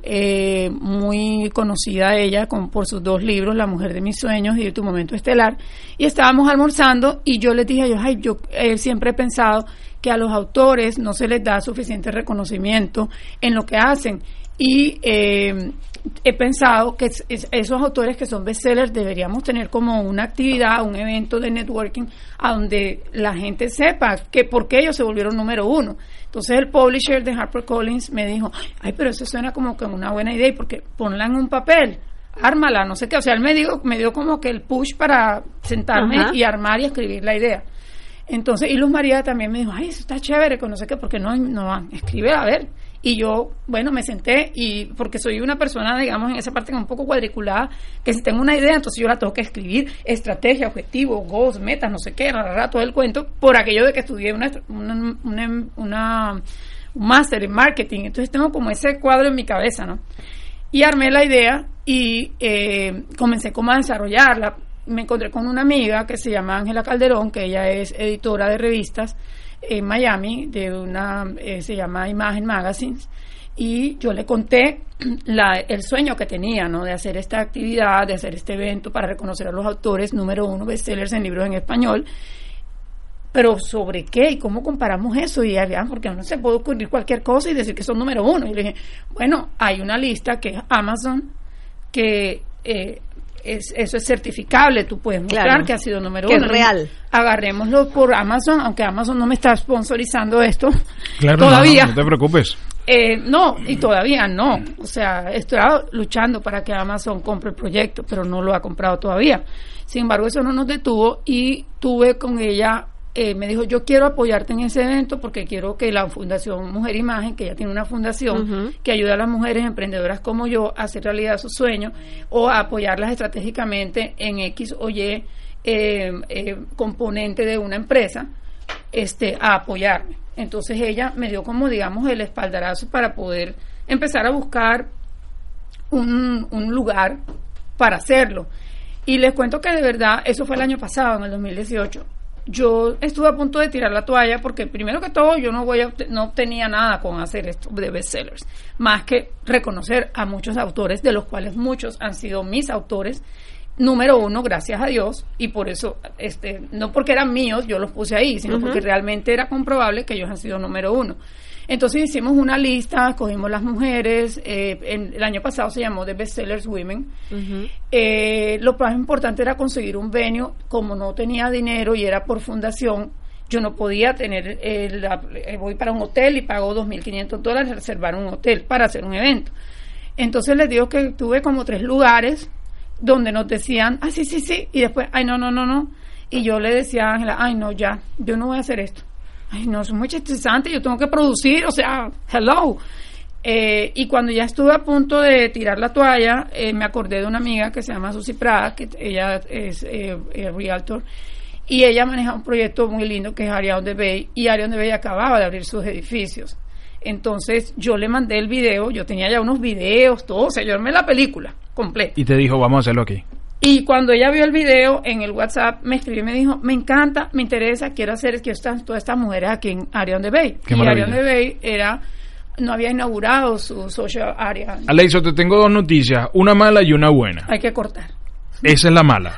eh, muy conocida ella con, por sus dos libros, La mujer de mis sueños y Tu momento estelar, y estábamos almorzando y yo les dije a ellos, ay, yo eh, siempre he pensado que a los autores no se les da suficiente reconocimiento en lo que hacen y eh, he pensado que es- es- esos autores que son bestsellers deberíamos tener como una actividad, un evento de networking a donde la gente sepa que por qué ellos se volvieron número uno. Entonces el publisher de HarperCollins me dijo, ay, pero eso suena como que una buena idea, porque ponla en un papel, ármala, no sé qué. O sea, él me dio, me dio como que el push para sentarme
Ajá.
y armar y escribir la idea. Entonces, y Luz María también me dijo, ay, eso está chévere, que no sé qué, porque no, no, escribe, a ver. Y yo, bueno, me senté y porque soy una persona, digamos, en esa parte un poco cuadriculada, que si tengo una idea, entonces yo la tengo que escribir, estrategia, objetivo, goals, metas, no sé qué, ra, ra, ra, todo el cuento, por aquello de que estudié una, una, una, una- un máster en marketing. Entonces tengo como ese cuadro en mi cabeza, ¿no? Y armé la idea y eh, comencé como a desarrollarla. Me encontré con una amiga que se llama Ángela Calderón, que ella es editora de revistas en Miami, de una, eh, se llama Imagen Magazines, y yo le conté la, el sueño que tenía, ¿no? De hacer esta actividad, de hacer este evento para reconocer a los autores número uno bestsellers en libros en español. Pero ¿sobre qué? ¿Y cómo comparamos eso? Y ya, porque no se puede ocurrir cualquier cosa y decir que son número uno. Y le dije, bueno, hay una lista que es Amazon, que eh, es, eso es certificable, tú puedes mostrar
Claro.
que ha sido número
Que es
uno.
real.
Agarrémoslo por Amazon, aunque Amazon no me está sponsorizando esto.
Claro, no,
todavía.
no, no te preocupes.
Eh, no, y todavía no. O sea, estoy luchando para que Amazon compre el proyecto, pero no lo ha comprado todavía. Sin embargo, eso no nos detuvo y tuve con ella, eh, me dijo, yo quiero apoyarte en ese evento porque quiero que la Fundación Mujer Imagen, que ella tiene una fundación que ayuda a las mujeres emprendedoras como yo a hacer realidad sus sueños o a apoyarlas estratégicamente en X o Y eh, eh, componente de una empresa, este, a apoyarme. Entonces ella me dio como, digamos, el espaldarazo para poder empezar a buscar un, un lugar para hacerlo. Y les cuento que de verdad, eso fue el año pasado, en el 2018. Yo estuve a punto de tirar la toalla porque primero que todo yo no voy a, no tenía nada con hacer esto de bestsellers, más que reconocer a muchos autores, de los cuales muchos han sido mis autores, número uno, gracias a Dios, y por eso, este, no porque eran míos, yo los puse ahí, sino porque realmente era comprobable que ellos han sido número uno. Entonces hicimos una lista, escogimos las mujeres, eh, en- el año pasado se llamó The Bestsellers Women,
Ujú.
eh, lo más importante era conseguir un venue, como no tenía dinero y era por fundación, yo no podía tener, eh, la- eh, voy para un hotel y pago 2.500 dólares reservar un hotel para hacer un evento. Entonces les digo que tuve como tres lugares donde nos decían, ah, sí, sí, sí, y después, ay, no, no, no, no. Y yo le decía a Ángela, ay, no, ya, yo no voy a hacer esto. Ay, no, es muy estresante, yo tengo que producir, o sea, hello. Eh, y cuando ya estuve a punto de tirar la toalla, eh, me acordé de una amiga que se llama Susi Prada, que ella es eh, eh, realtor, y ella maneja un proyecto muy lindo que es Arion de Bay, y Arion de Bay acababa de abrir sus edificios. Entonces yo le mandé el video, yo tenía ya unos videos, todo, o sea, yo armé la película completa.
Y te dijo, vamos a hacerlo aquí.
Y cuando ella vio el video en el WhatsApp, me escribió y me dijo, me encanta, me interesa, quiero hacer que están todas estas mujeres aquí en Arion de Bay.
Qué
y
maravilla.
Arion de Bay era, no había inaugurado su social area.
Aleiso, te tengo dos noticias, una mala y una buena.
Hay que cortar.
Esa es la mala.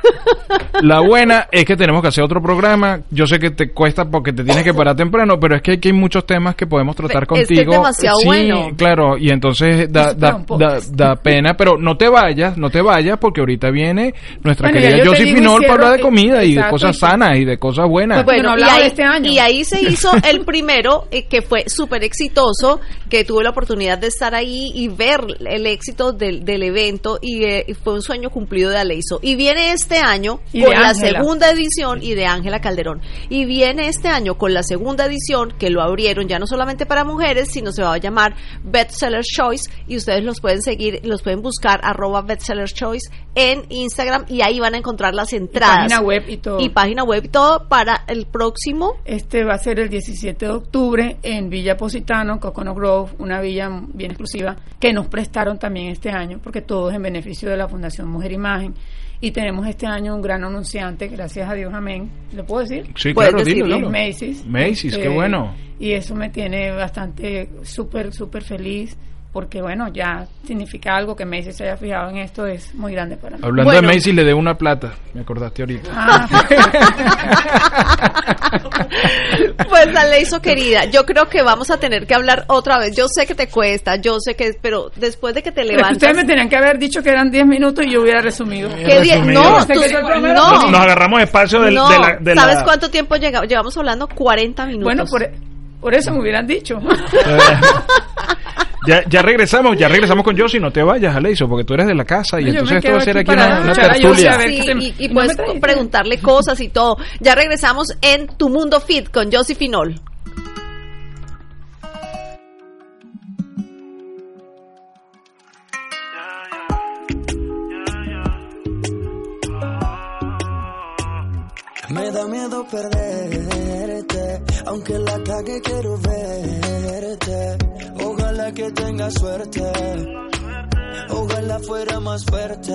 La buena es que tenemos que hacer otro programa. Yo sé que te cuesta porque te tienes que parar temprano, pero es que aquí hay muchos temas que podemos tratar
Es que es
contigo.
demasiado
sí,
bueno.
claro, y entonces da, da, da, pena, pero no te vayas, no te vayas porque ahorita viene nuestra
Bueno,
querida Josie Finol para hablar de comida y de cosas sanas y de cosas buenas.
Pues bueno,
y ahí,
de este año.
y ahí se hizo el primero eh, que fue súper exitoso, que tuve la oportunidad de estar ahí y ver el éxito del, del evento y, eh, y fue un sueño cumplido de Aleiso. Y viene este año
Y
con la segunda edición y de Ángela Calderón. Y viene este año con la segunda edición que lo abrieron ya no solamente para mujeres, sino se va a llamar Bestseller Choice y ustedes los pueden seguir, los pueden buscar arroba Bestseller Choice en Instagram y ahí van a encontrar las entradas.
página web y todo.
Y página web y todo para el próximo
Este va a ser el 17 de octubre en Villa Positano, Coconut Grove, una villa bien exclusiva que nos prestaron también este año, porque todo es en beneficio de la Fundación Mujer Imagen. Y tenemos este año un gran anunciante, gracias a Dios, amén. ¿Lo puedo decir?
sí, claro, dilo,
decirlo.
dilo.
Es Macy's.
Macy's, qué
Este,
bueno.
Y eso me tiene bastante, súper, súper feliz, porque bueno, ya significa algo que Macy's se haya fijado en esto, es muy grande para mí.
Hablando
Bueno.
de Macy, le debo una plata. Me acordaste ahorita.
Ah,
Pues Aleiso querida, yo creo que vamos a tener que hablar otra vez. Yo sé que te cuesta, yo sé que, pero después de que te
pero es que
levantas,
ustedes me tenían que haber dicho que eran 10 minutos y yo hubiera resumido.
¿qué
resumido.
No, tú- no,
Nos agarramos espacio del-
no.
de la... de
¿Sabes
la-
cuánto tiempo llega- llevamos hablando? 40 minutos.
Bueno, por, por eso me hubieran dicho.
Ya, ya regresamos, ya regresamos con Josie, no te vayas, Aleiso, porque tú eres de la casa y entonces esto va a ser
aquí
una, una tertulia.
Sí,
te-
y, y
y no
puedes preguntarle cosas y todo. Ya regresamos en Tu Mundo Fit con Josie Finol.
Me da miedo perderte, aunque la cague quiero verte. Ojalá que tenga suerte, ojalá fuera más fuerte.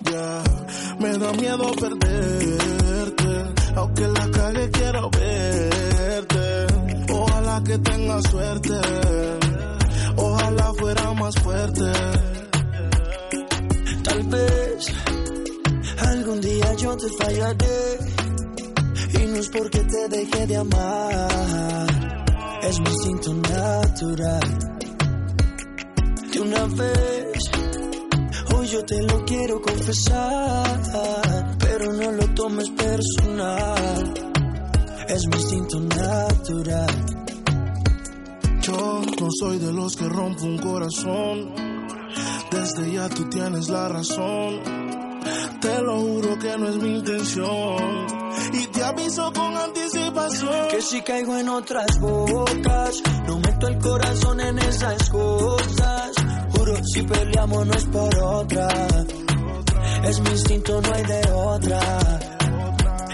Ya, me da miedo perderte, aunque la cague quiero verte. Ojalá que tenga suerte, ojalá fuera más fuerte.
Tal vez algún día yo te fallaré y no es porque te deje de amar, es mi instinto natural. Una vez, hoy yo te lo quiero confesar, pero no lo tomes personal, es mi instinto natural.
Yo no soy de los que rompo un corazón. Desde ya tú tienes la razón. Te lo juro que no es mi intención. Y te aviso con anticipación.
Que si caigo en otras bocas, no meto el corazón en esas cosas. Si peleamos no es por otra. Es mi instinto, no hay de otra.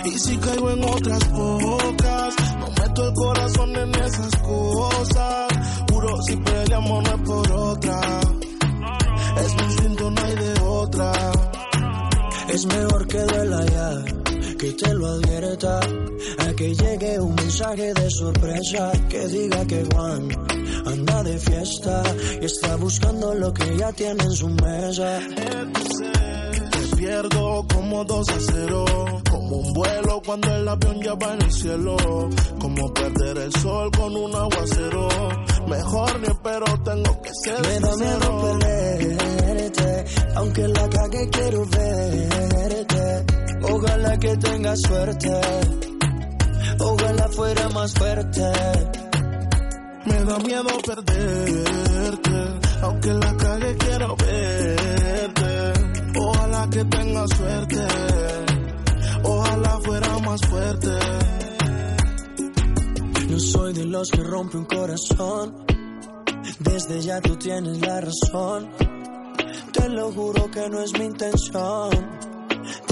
Y si caigo en otras bocas, no meto el corazón en esas cosas. Juro, si peleamos no es por otra. Es mi instinto, no hay de otra.
Es mejor que duela ya, que te lo advierta. A que llegue un mensaje de sorpresa que diga que Juan anda de fiesta y está buscando lo que ya tiene en su mesa.
Te pierdo como dos a cero, como un vuelo cuando el avión ya va en el cielo, como perder el sol con un aguacero. Mejor ni espero, tengo que ser
Me da miedo perderte, aunque la cague quiero verte. Ojalá que tengas suerte, ojalá fuera más fuerte.
Me da miedo perderte, aunque la cague quiero verte. Ojalá que tenga suerte. Ojalá fuera más fuerte.
No soy de los que rompe un corazón. Desde ya tú tienes la razón. Te lo juro que no es mi intención.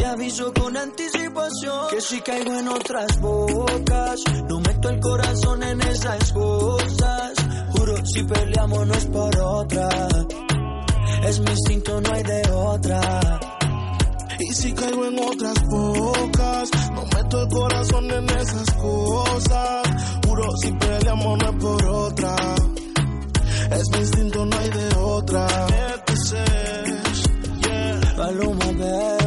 Te aviso con anticipación que si caigo en otras bocas, no meto el corazón en esas cosas. Juro, si peleamos no es por otra. Es mi instinto, no hay de otra.
Y si caigo en otras bocas, no meto el corazón en esas cosas. Juro, si peleamos no es por otra. Es mi instinto, no hay de otra. Entonces, yeah.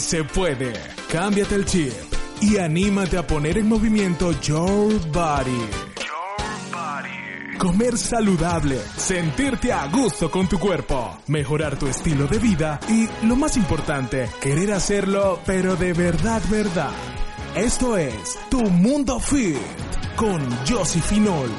Se puede. Cámbiate el chip y anímate a poner en movimiento Your Body. Comer saludable, sentirte a gusto con tu cuerpo, mejorar tu estilo de vida y, lo más importante, querer hacerlo, pero de verdad, verdad. Esto es Tu Mundo Fit con Josie Finol.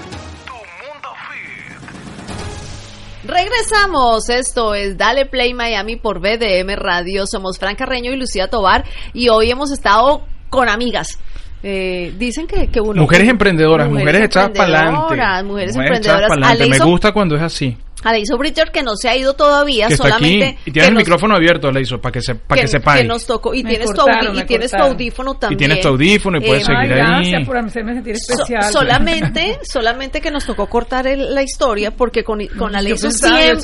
Regresamos, esto es Dale Play Miami por BDM Radio, somos Fran Carreño y Lucía Tobar y hoy hemos estado con amigas. Eh, dicen que, que uno...
Mujeres emprendedoras, mujeres, echadas para adelante.
emprendedoras, Mujeres
echadas pa'lante. Me gusta cuando es así.
Aleiso Bridger que no se ha ido todavía,
Que está aquí.
solamente...
Y
que
tienes el
nos-
micrófono abierto, Aleiso, para que se, para que, se
que nos tocó y
Me
tienes, tu,
cortaron, me
y tienes tu audífono también.
tienes tu audífono y puedes
Eh,
seguir
Ay,
ahí.
gracias por hacerme sentir
So-
especial.
solamente, solamente que nos tocó cortar el- la historia porque con, con Aleiso siempre,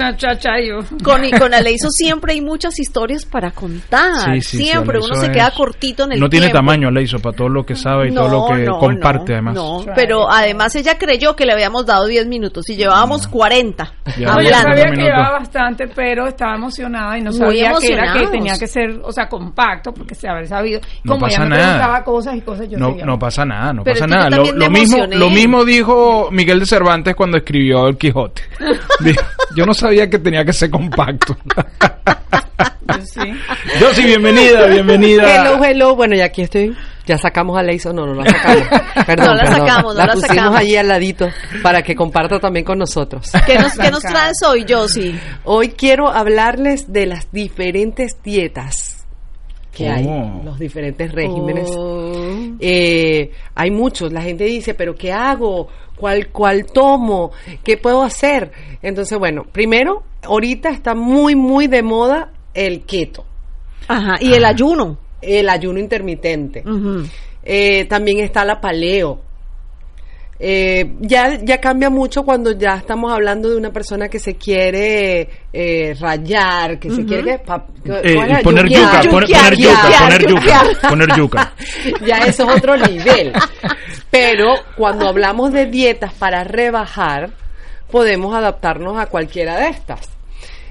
con, con Aleiso siempre hay muchas historias para contar.
Sí, sí, sí,
siempre uno se
es-
queda cortito en el
No tiene tamaño, Aleiso, para todo lo que sabe y todo lo que
no,
comparte,
no,
además.
No, pero además ella creyó que le habíamos dado 10 minutos y llevábamos 40
Ya,
No, yo sabía que llevaba bastante, pero estaba emocionada y no
Muy
sabía que era que tenía que ser, o sea, compacto, porque se haber sabido.
No
Como
pasa
ella me
nada.
preguntaba cosas y cosas, yo
No, no pasa nada, no
Pero
pasa nada. Lo, mismo,
emocioné.
lo mismo dijo Miguel de Cervantes cuando escribió El Quijote. Dijo, Yo no sabía que tenía que ser compacto.
Yo sí.
Yo sí, bienvenida, bienvenida.
Hello, hello. Bueno, ya aquí estoy. Ya sacamos a Leiso. No, no la sacamos. Perdón,
No la
perdón.
sacamos, no la
pusimos
sacamos.
allí al ladito para que comparta también con nosotros.
¿Qué nos, qué nos traes hoy, Josie?
Hoy quiero hablarles de las diferentes dietas que hay,
Oh.
los diferentes regímenes.
Oh.
Eh, hay muchos. La gente dice, pero ¿qué hago? ¿Cuál, ¿Cuál tomo? ¿Qué puedo hacer? Entonces, bueno, primero, ahorita está muy, muy de moda el keto,
Ajá, y el ayuno.
El ayuno intermitente. Eh, también está la paleo. Eh, ya, ya cambia mucho cuando ya estamos hablando de una persona que se quiere eh, rayar, que se quiere que,
Eh, poner
Yuquear,
yuca, poner,
yuquear,
poner yuca,
yuquear,
poner yuca,
yuquear.
poner yuca.
ya eso es otro nivel. Pero cuando hablamos de dietas para rebajar, podemos adaptarnos a cualquiera de estas.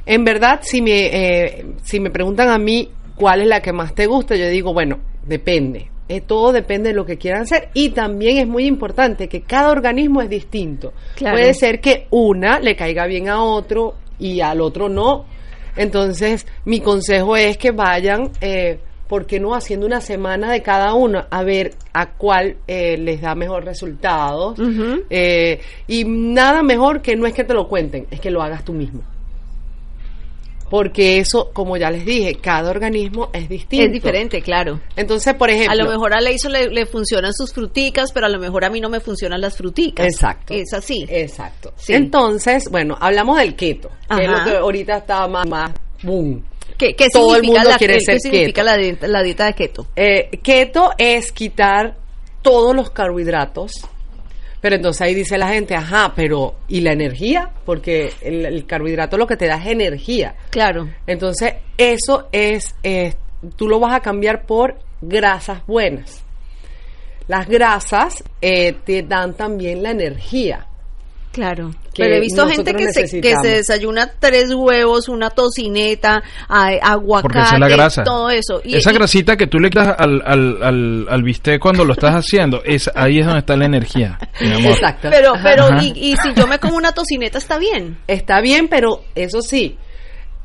En verdad, si me, eh, si me preguntan a mí cuál es la que más te gusta, yo digo, bueno, depende. Eh, todo depende de lo que quieran hacer y también es muy importante que cada organismo es distinto.
Claro.
Puede ser que una le caiga bien a otro y al otro no. Entonces, mi consejo es que vayan, eh, ¿por qué no haciendo una semana de cada uno a ver a cuál eh, les da mejor resultados? Eh, y nada mejor que no es que te lo cuenten, es que lo hagas tú mismo. Porque eso, como ya les dije, cada organismo es distinto.
Es diferente, claro.
Entonces, por ejemplo,
A lo mejor a Leiso le, le funcionan sus fruticas, pero a lo mejor a mí no me funcionan las fruticas.
Exacto.
Es así.
Exacto.
Sí.
Entonces, bueno, hablamos del keto, que es lo
Ajá.
que ahorita está más, más boom.
¿Qué, qué
Todo el
significa,
mundo
la,
quiere
qué
ser
significa
keto.
la, dieta, la dieta de keto?
Eh, keto es quitar todos los carbohidratos. Pero entonces ahí dice la gente, ajá, pero ¿y la energía? Porque el, el carbohidrato lo que te da es energía.
Claro.
Entonces, eso es, tú lo vas a cambiar por grasas buenas. Las grasas eh, te dan también la energía.
Claro.
que
Pero he visto gente que se, que se desayuna tres huevos, una tocineta, a- aguacate,
es la grasa.
todo eso. Y-
esa
y-
grasita que tú le quitas al, al, al, al bistec cuando lo estás haciendo, es, ahí es donde está la energía. mi amor.
Exacto.
Pero, pero, y, y si yo me como una tocineta, está bien.
Está bien, pero eso sí,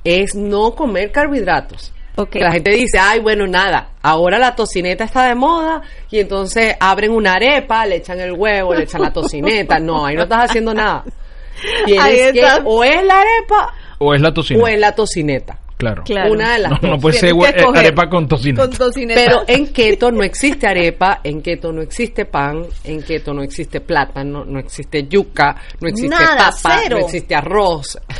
es no comer carbohidratos.
Ok.
Que la gente dice, ay, bueno, nada, ahora la tocineta está de moda y entonces abren una arepa, le echan el huevo, le echan la tocineta. No, ahí no estás haciendo nada.
Ahí
tienes que o es la arepa
O es la tocina.
o es la tocineta.
Claro.
Claro.
Una de las
No,
dos.
no puede ser
escoger.
arepa con
tocineta.
Pero en keto no existe arepa, en keto no existe pan, en keto no existe plátano, no existe yuca, no existe
Nada,
papa,
cero.
no existe arroz.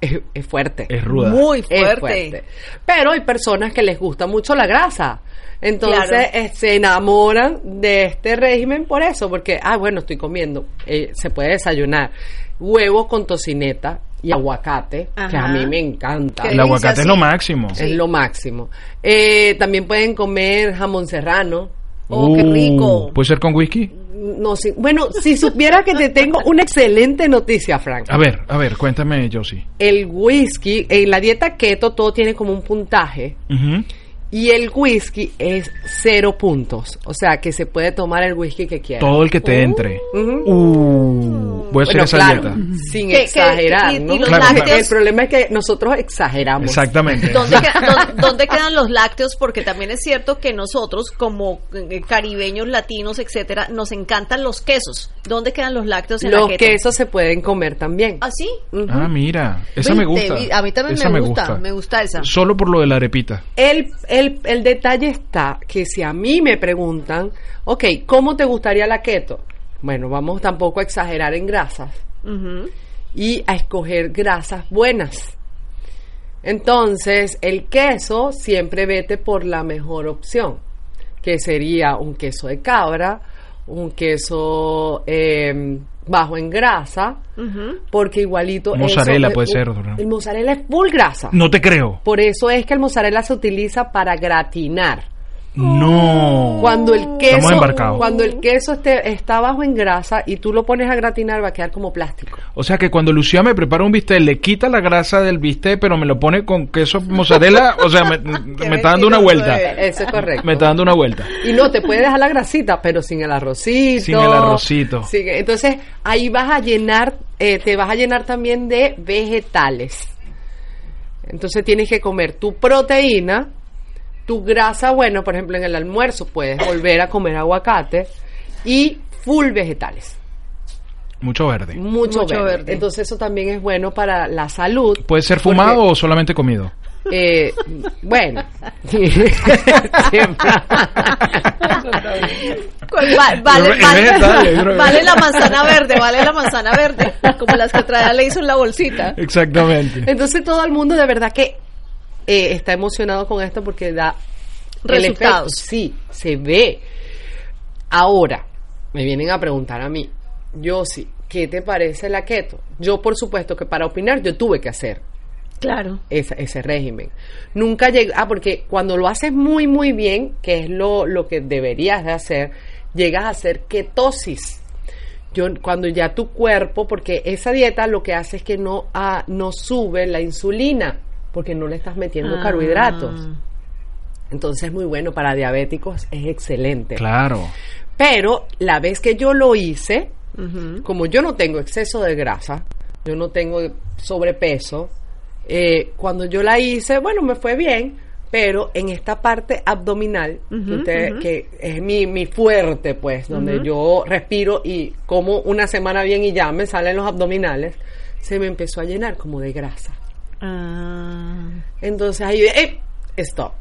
es, es fuerte.
Es ruda.
Muy
Es
fuerte.
fuerte. Pero hay personas que les gusta mucho la grasa. Entonces
Claro.
eh, se enamoran de este régimen por eso, porque, ah, bueno, estoy comiendo, eh, se puede desayunar huevos con tocineta y aguacate, que a mí me encanta.
El aguacate es lo
sí.
máximo.
Es lo máximo. Eh, también pueden comer jamón serrano.
Oh, qué rico.
¿Puede ser con whisky?
No, si- bueno, si supiera que te tengo una excelente noticia, Frank.
A ver, a ver, cuéntame, Josie.
El whisky, en la dieta keto todo tiene como un puntaje. Y el whisky es cero puntos. O sea, que se puede tomar el whisky que quiera.
Todo el que te entre.
Ujú.
Uh, voy a hacer
Bueno,
esa
claro,
dieta.
sin exagerar,
y-
¿no?
y los
Claro,
Porque
lácteos-
El problema es que nosotros exageramos.
Exactamente.
¿Dónde, queda- dónde- dónde quedan los lácteos? Porque también es cierto que nosotros, como eh, caribeños, latinos, etcétera, nos encantan los quesos. ¿Dónde quedan los lácteos en
Los
la
quesos se pueden comer también.
¿Ah, sí?
Ah, mira, esa me gusta.
A mí también
Esa
me gusta, me gusta esa.
Solo por lo de la arepita.
El, el, el detalle está que si a mí me preguntan, ok, ¿cómo te gustaría la keto? Bueno, vamos tampoco a exagerar en grasas y a escoger grasas buenas. Entonces, el queso siempre vete por la mejor opción, que sería un queso de cabra, un queso eh, bajo en grasa, porque igualito...
Mozzarella
eso-
puede ser, ¿no?
El mozzarella es full grasa.
No te creo.
Por eso es que el mozzarella se utiliza para gratinar.
No.
Cuando el queso, cuando el queso esté, está bajo en grasa y tú lo pones a gratinar va a quedar como plástico.
O sea que cuando Lucía me prepara un bistec, le quita la grasa del bistec, pero me lo pone con queso mozzarella, o sea, me, me está dando una vuelta.
Eso es correcto.
Me está dando una vuelta.
Y no, te puede dejar la grasita, pero sin el arrocito.
Sin el arrocito.
Sin- entonces, ahí vas a llenar, eh, te vas a llenar también de vegetales. Entonces tienes que comer tu proteína, tu grasa, bueno, por ejemplo, en el almuerzo puedes volver a comer aguacate y full vegetales.
Mucho verde.
Mucho,
Mucho
verde.
verde.
Entonces eso también es bueno para la salud.
¿Puede ser
porque,
fumado o solamente comido?
eh, bueno. Siempre.
¿Cuál va- vale, la manzana verde, vale la manzana verde, como las que trae le hizo en la bolsita.
Exactamente.
Entonces todo el mundo de verdad que eh, está emocionado con esto porque da
Resultados.
Sí, se ve. Ahora, me vienen a preguntar a mí, yo sí, ¿qué te parece la keto? Yo, por supuesto, que para opinar yo tuve que hacer
Claro.
esa- ese régimen. Nunca llegué, ah, porque cuando lo haces muy, muy bien, que es lo, lo que deberías de hacer, llegas a hacer ketosis. Yo, cuando ya tu cuerpo, porque esa dieta lo que hace es que no, ah, no sube la insulina, porque no le estás metiendo
Ah.
carbohidratos. Entonces es muy bueno para diabéticos, es excelente.
Claro.
Pero la vez que yo lo hice, como yo no tengo exceso de grasa, yo no tengo sobrepeso, eh, cuando yo la hice, bueno, me fue bien, pero en esta parte abdominal, que,
Ujú,
usted- que es mi, mi fuerte, pues, donde yo respiro y como una semana bien y ya me salen los abdominales, se me empezó a llenar como de grasa.
Ah,
Entonces ahí, eh, stop.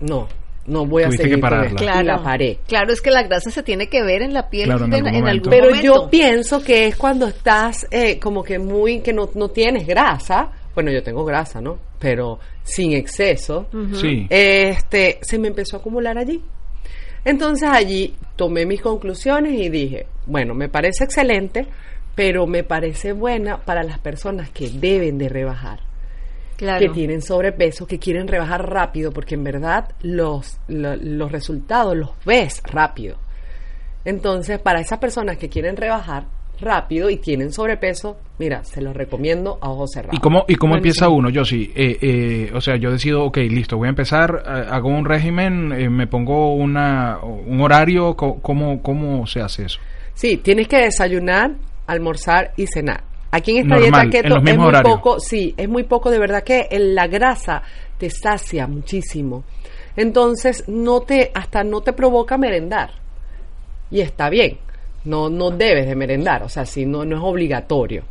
No, no voy a seguir
que pararla.
claro.
La paré.
Claro, es que la grasa se tiene que ver en la piel
Claro, en
de-
algún
en,
momento.
algún
Pero
momento.
yo pienso que es cuando estás eh, como que muy, que no, no tienes grasa. Bueno, yo tengo grasa, ¿no? Pero sin exceso.
Sí.
Este, se me empezó a acumular allí. Entonces allí tomé mis conclusiones y dije, bueno, me parece excelente, pero me parece buena para las personas que deben de rebajar
Claro.
que tienen sobrepeso, que quieren rebajar rápido, porque en verdad los, lo- los resultados los ves rápido. Entonces, para esas personas que quieren rebajar rápido y tienen sobrepeso, mira, se los recomiendo a ojos cerrados.
¿Y cómo, y cómo empieza uno? Yo sí. Eh, eh, o sea, yo decido, ok, listo, voy a empezar, eh, hago un régimen, eh, me pongo una, un horario, ¿cómo, ¿cómo se hace eso?
Sí, tienes que desayunar, almorzar y cenar. Aquí en esta
Normal,
dieta
en
keto es muy poco, sí, es muy poco de verdad que el- la grasa te sacia muchísimo. Entonces, no te hasta no te provoca merendar. Y está bien. No, no debes de merendar, o sea, si no, no es obligatorio.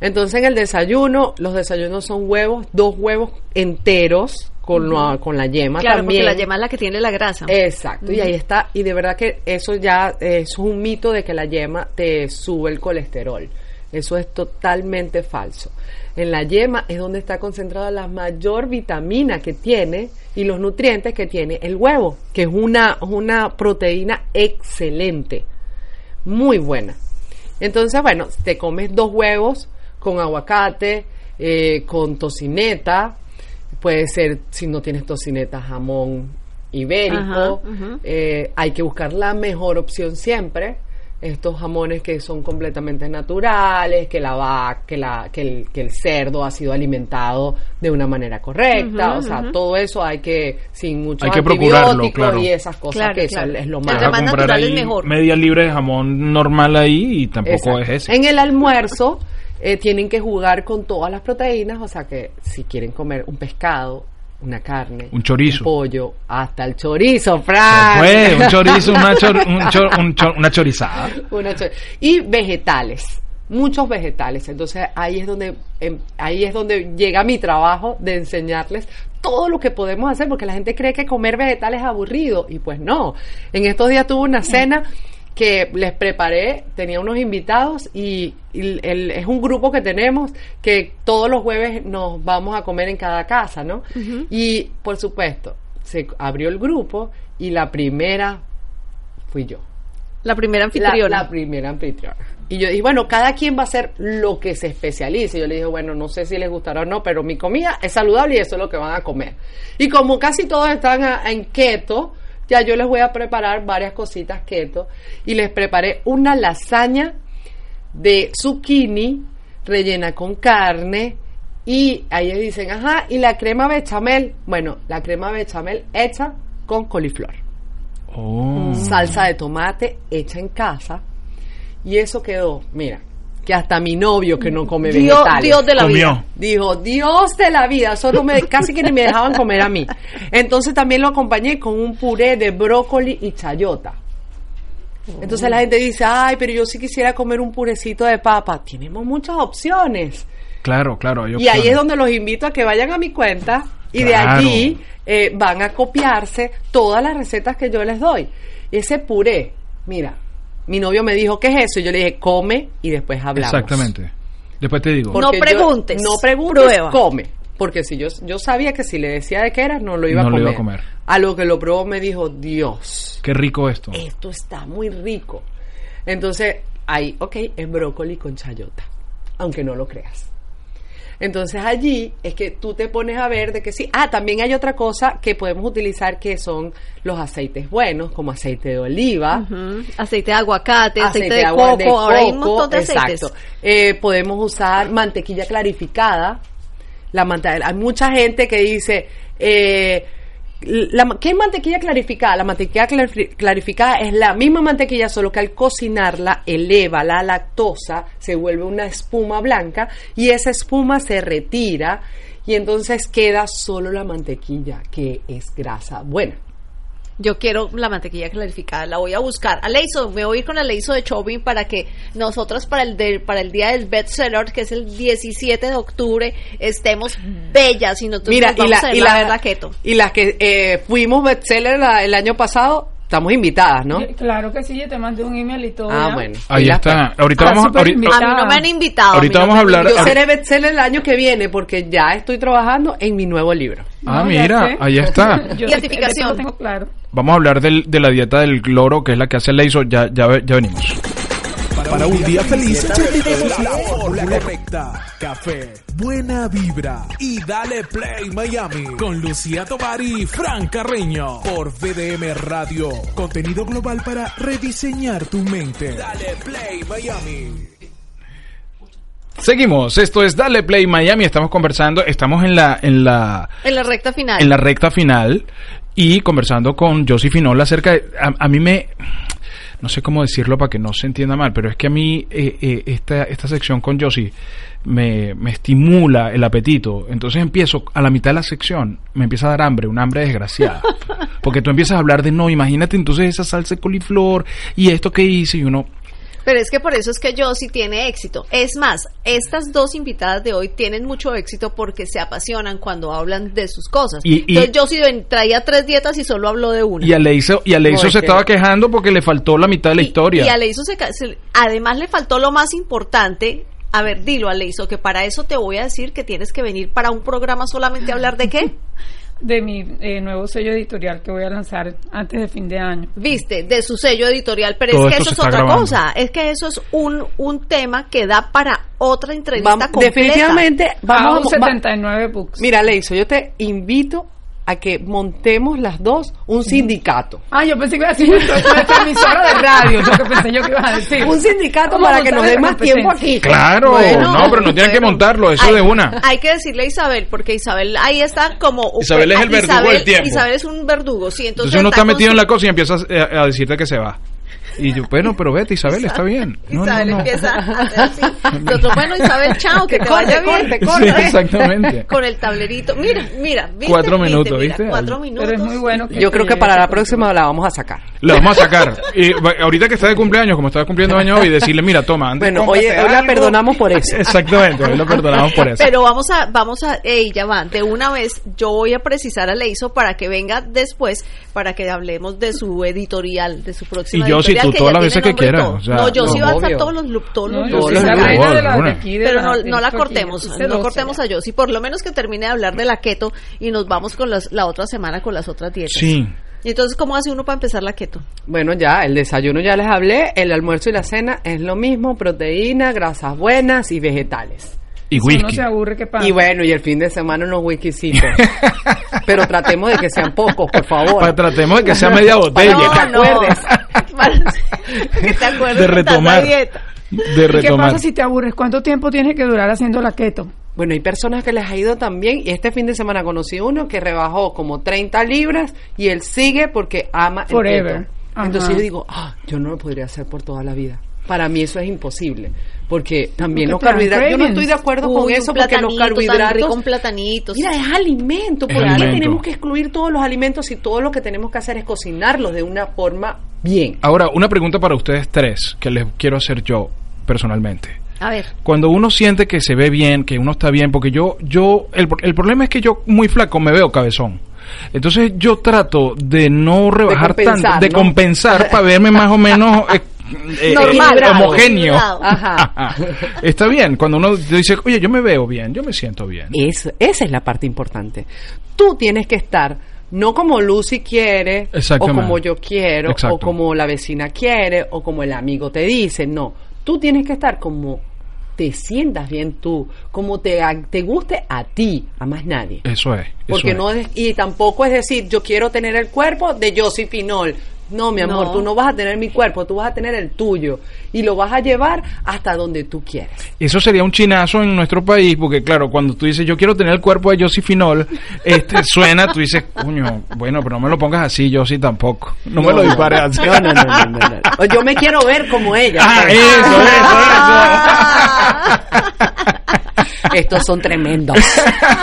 Entonces en el desayuno, los desayunos son huevos, dos huevos enteros con, la, con la yema
Claro,
también.
porque la yema es la que tiene la grasa.
Exacto, y ahí está, y de verdad que eso ya es un mito de que la yema te sube el colesterol. Eso es totalmente falso. En la yema es donde está concentrada la mayor vitamina que tiene y los nutrientes que tiene el huevo, que es una, una proteína excelente, muy buena. Entonces, bueno, te comes dos huevos con aguacate, eh, con tocineta, puede ser, si no tienes tocineta, jamón ibérico.
Ajá.
Eh, hay que buscar la mejor opción siempre. Estos jamones que son completamente naturales, que la vaca, que, la, que, el, que el cerdo ha sido alimentado de una manera correcta. O sea, todo eso hay que, sin muchos
Hay que procurarlo,
antibióticos
claro.
y esas cosas
Claro,
que eso
claro.
es lo más.
Vas a comprar
natural es
ahí
mejor.
media libre de jamón normal ahí y tampoco
Exacto.
es ese.
En el almuerzo eh, tienen que jugar con todas las proteínas, o sea que si quieren comer un pescado, una carne,
Un chorizo.
pollo, hasta el chorizo, Frank.
Fue un chorizo, una, chor- un chor- un chor- una chorizada.
Una y vegetales muchos vegetales entonces ahí es donde em, ahí es donde llega mi trabajo de enseñarles todo lo que podemos hacer porque la gente cree que comer vegetales es aburrido y pues no en estos días tuve una cena que les preparé, tenía unos invitados y, y el- es un grupo que tenemos que todos los jueves nos vamos a comer en cada casa, ¿no? Y por supuesto, se abrió el grupo y la primera fui yo.
La primera anfitriona.
la primera anfitriona. Y yo dije, bueno, cada quien va a hacer lo que se especialice. Yo le dije, bueno, no sé si les gustará o no, pero mi comida es saludable y eso es lo que van a comer. Y como casi todos están en keto, ya yo les voy a preparar varias cositas keto. Y les preparé una lasaña de zucchini rellena con carne. Y ahí dicen, ajá, y la crema bechamel. Bueno, la crema bechamel hecha con coliflor
Oh.
salsa de tomate hecha en casa y eso quedó, mira, que hasta mi novio que no come
Dios,
vegetales
Dios de la
Comió.
vida.
dijo, Dios de la vida, eso no me, casi que ni me dejaban comer a mí. Entonces también lo acompañé con un puré de brócoli y chayota. Entonces la gente dice, ay, pero yo sí quisiera comer un purecito de papa. Tenemos muchas opciones.
Claro, claro.
Y ahí es donde los invito a que vayan a mi cuenta y
Claro.
de allí eh, van a copiarse todas las recetas que yo les doy. Ese puré, mira, mi novio me dijo, ¿qué es eso? Y yo le dije, come y después hablamos.
Exactamente. Después te digo.
Porque
No
yo-
preguntes,
no preguntes,
prueba.
come. Porque si yo, yo sabía que si le decía de qué era, no lo iba,
No
a,
lo
comer.
iba a comer.
A lo que lo probó me dijo, Dios,
Qué rico esto.
esto está muy rico. Entonces, ahí, ok, es brócoli con chayota, aunque no lo creas. Entonces allí es que tú te pones a ver de que sí. Ah, también hay otra cosa que podemos utilizar que son los aceites buenos, como aceite de oliva.
Aceite de aguacate, aceite, de,
agua-
coco.
de
Ahora hay un
coco,
montón de aceites.
Exacto. Eh, podemos usar mantequilla clarificada. La manta- hay mucha gente que dice, eh, la- ¿qué mantequilla clarificada? La mantequilla clarif- clarificada es la misma mantequilla, solo que al cocinarla eleva la lactosa, se vuelve una espuma blanca y esa espuma se retira y entonces queda solo la mantequilla, que es grasa buena.
Yo quiero la mantequilla clarificada, la voy a buscar. Aleiso, me voy a ir con Aleiso de Chobin para que nosotros para el de- para el día del bestseller, que es el 17 de octubre, estemos bellas y nosotros
Mira,
nos vamos
y,
a
la,
ver
y,
la
la-
keto.
y las que eh, fuimos bestseller la- el año pasado, estamos invitadas, ¿no?
Claro que sí, yo te mandé un email y todo.
Ah,
ya.
bueno.
Ahí está. Ahorita
Ah,
vamos ahorita.
A mí no me han invitado.
Ahorita
no
vamos a hablar-
Yo seré bestseller el año que viene porque ya estoy trabajando en mi nuevo libro.
Ah,
No,
mira, ahí está.
Yo
Identificación.
Lo tengo claro.
Vamos a hablar del- de la dieta del cloro, que es la que hace Leiso. Ya, ya, ya venimos.
Para un día feliz, tenemos la fórmula correcta. Café, buena vibra y dale play Miami con Lucía Tobar y Fran Carreño por VDM Radio. Contenido global para rediseñar tu mente. Dale play Miami.
Seguimos. Esto es Dale Play Miami. Estamos conversando. Estamos en la, en la,
En la recta final.
en la recta final y conversando con Josie Finola acerca de... A, a mí me... No sé cómo decirlo para que no se entienda mal, pero es que a mí eh, eh, esta, esta sección con Josie me, me estimula el apetito. Entonces empiezo, a la mitad de la sección, me empieza a dar hambre, un hambre desgraciada. Porque tú empiezas a hablar de, no, imagínate entonces esa salsa de coliflor y esto que hice y uno...
Pero es que por eso es que yo sí tiene éxito. Es más, estas dos invitadas de hoy tienen mucho éxito porque se apasionan cuando hablan de sus cosas.
Y- y-
Entonces yo sí ven- traía tres dietas y solo habló de una.
Y Aleiso, y Aleiso se estaba quejando porque le faltó la mitad de la
Y-
historia.
Y Aleiso se, se- además le faltó lo más importante. A ver, dilo, Aleiso, que para eso te voy a decir que tienes que venir para un programa solamente a hablar de qué.
De mi eh, nuevo sello editorial que voy a lanzar antes de fin de año.
Viste, de su sello editorial, pero
Todo
es que eso es otra
grabando.
cosa. Es que eso es un, un tema que da para otra entrevista
Vamos-
completa.
definitivamente vamos
Vamos
a va-
79 books.
Mira, Leiso, yo te invito a que montemos las dos un sindicato.
Ah, yo pensé que iba a decir esto, emisora de radio, lo que pensé yo que ibas a decir.
Un sindicato para que nos dé más tiempo aquí.
Claro,
Bueno,
no, pero no tienen que montarlo, eso
hay,
de una.
Hay que decirle a Isabel, porque Isabel ahí está como...
Isabel es el verdugo
Isabel-
del tiempo.
Isabel es un verdugo, sí. Entonces,
Entonces uno está metido en la cosa y empieza a, a decirte que se va. Y yo, bueno, pero vete, Isabel, está bien. No,
Isabel
no.
empieza a hacer así. Nosotros, bueno, Isabel, chao, que te
corte,
vaya bien.
corte,
Sí,
corte.
exactamente.
Con el tablerito. Mira, mira. ¿viste?
Cuatro
¿Viste?
minutos,
Mira,
¿viste?
Cuatro minutos.
Pero es muy bueno que
Yo creo que para la próxima la vamos a sacar.
La vamos a sacar. Y ahorita que está de cumpleaños, como está cumpliendo años hoy, decirle, mira, toma, antes
Bueno,
cómprate
hoy, hoy la perdonamos por eso.
Exactamente, hoy lo perdonamos por eso.
Pero vamos a, vamos a, ey, ya va, de una vez yo voy a precisar a Leiso para que venga después, para que hablemos de su editorial, de su próxima
Y yo, si tú, todas
ya
las veces que quieras,
todo.
o sea,
no, yo
no,
sí va a todos los, todos los
yo
Todos
pero no, no la cortemos,
Usted
no
lo
cortemos a Yossi, por lo menos que termine de hablar de la keto y nos vamos con las, la otra semana con las otras dietas.
Sí.
Y entonces, ¿cómo hace uno para empezar la keto?
Bueno, ya, el desayuno ya les hablé, el almuerzo y la cena es lo mismo, proteína, grasas buenas y vegetales.
Y
Si uno
whisky.
se aburre, ¿qué pasa?
Y bueno, y el fin de semana unos whiskycitos. Pero tratemos de que sean pocos, por favor.
Pa- tratemos de que sea media botella.
que te acuerdes.
Que te acuerdes
De retomar.
dieta.
De
¿Y qué
retomar.
pasa si te aburres? ¿Cuánto tiempo tienes que durar haciendo la keto?
Bueno, hay personas que les ha ido también y este fin de semana conocí uno que rebajó como 30 libras y él sigue porque ama el
Forever.
keto.
Ajá.
Entonces yo digo, ah, yo no lo podría hacer por toda la vida. Para mí eso es imposible, porque también
Porque
los carbohidratos, yo no estoy de acuerdo
Uy,
con eso porque los carbohidratos
un platanitos.
Mira, es alimento. ¿Por qué tenemos que excluir todos los alimentos y todo lo que tenemos que hacer es cocinarlos de una forma bien?
Ahora, una pregunta para ustedes tres, que les quiero hacer yo personalmente.
A ver,
Cuando uno siente que se ve bien, que uno está bien, porque yo, yo, el, el problema es que yo muy flaco me veo cabezón. Entonces yo trato de no rebajar tanto, de
¿no?
compensar para verme más o menos eh, eh,
Normal.
eh, homogéneo.
Ajá.
Está bien, cuando uno dice, oye, yo me veo bien, yo me siento bien.
Eso, esa es la parte importante. Tú tienes que estar no como Lucy quiere, o como yo quiero,
Exacto.
o como la vecina quiere, o como el amigo te dice. No, tú tienes que estar como te sientas bien tú, como te, a- te guste a ti, a más nadie.
Eso es. eso
Porque
es.
no es, y tampoco es decir, yo quiero tener el cuerpo de Josie Finol. No, mi amor,
No.
tú no vas a tener mi cuerpo, tú vas a tener el tuyo. Y lo vas a llevar hasta donde tú quieras.
Eso sería un chinazo en nuestro país, porque claro, cuando tú dices yo quiero tener el cuerpo de Josie Finol, este, suena, tú dices, coño, bueno, pero no me lo pongas así, Josie tampoco. No, me lo dispares así.
No, no, no, no, no, no. O Yo me quiero ver como ella.
Ah,
pues.
eso,
Estos son tremendos.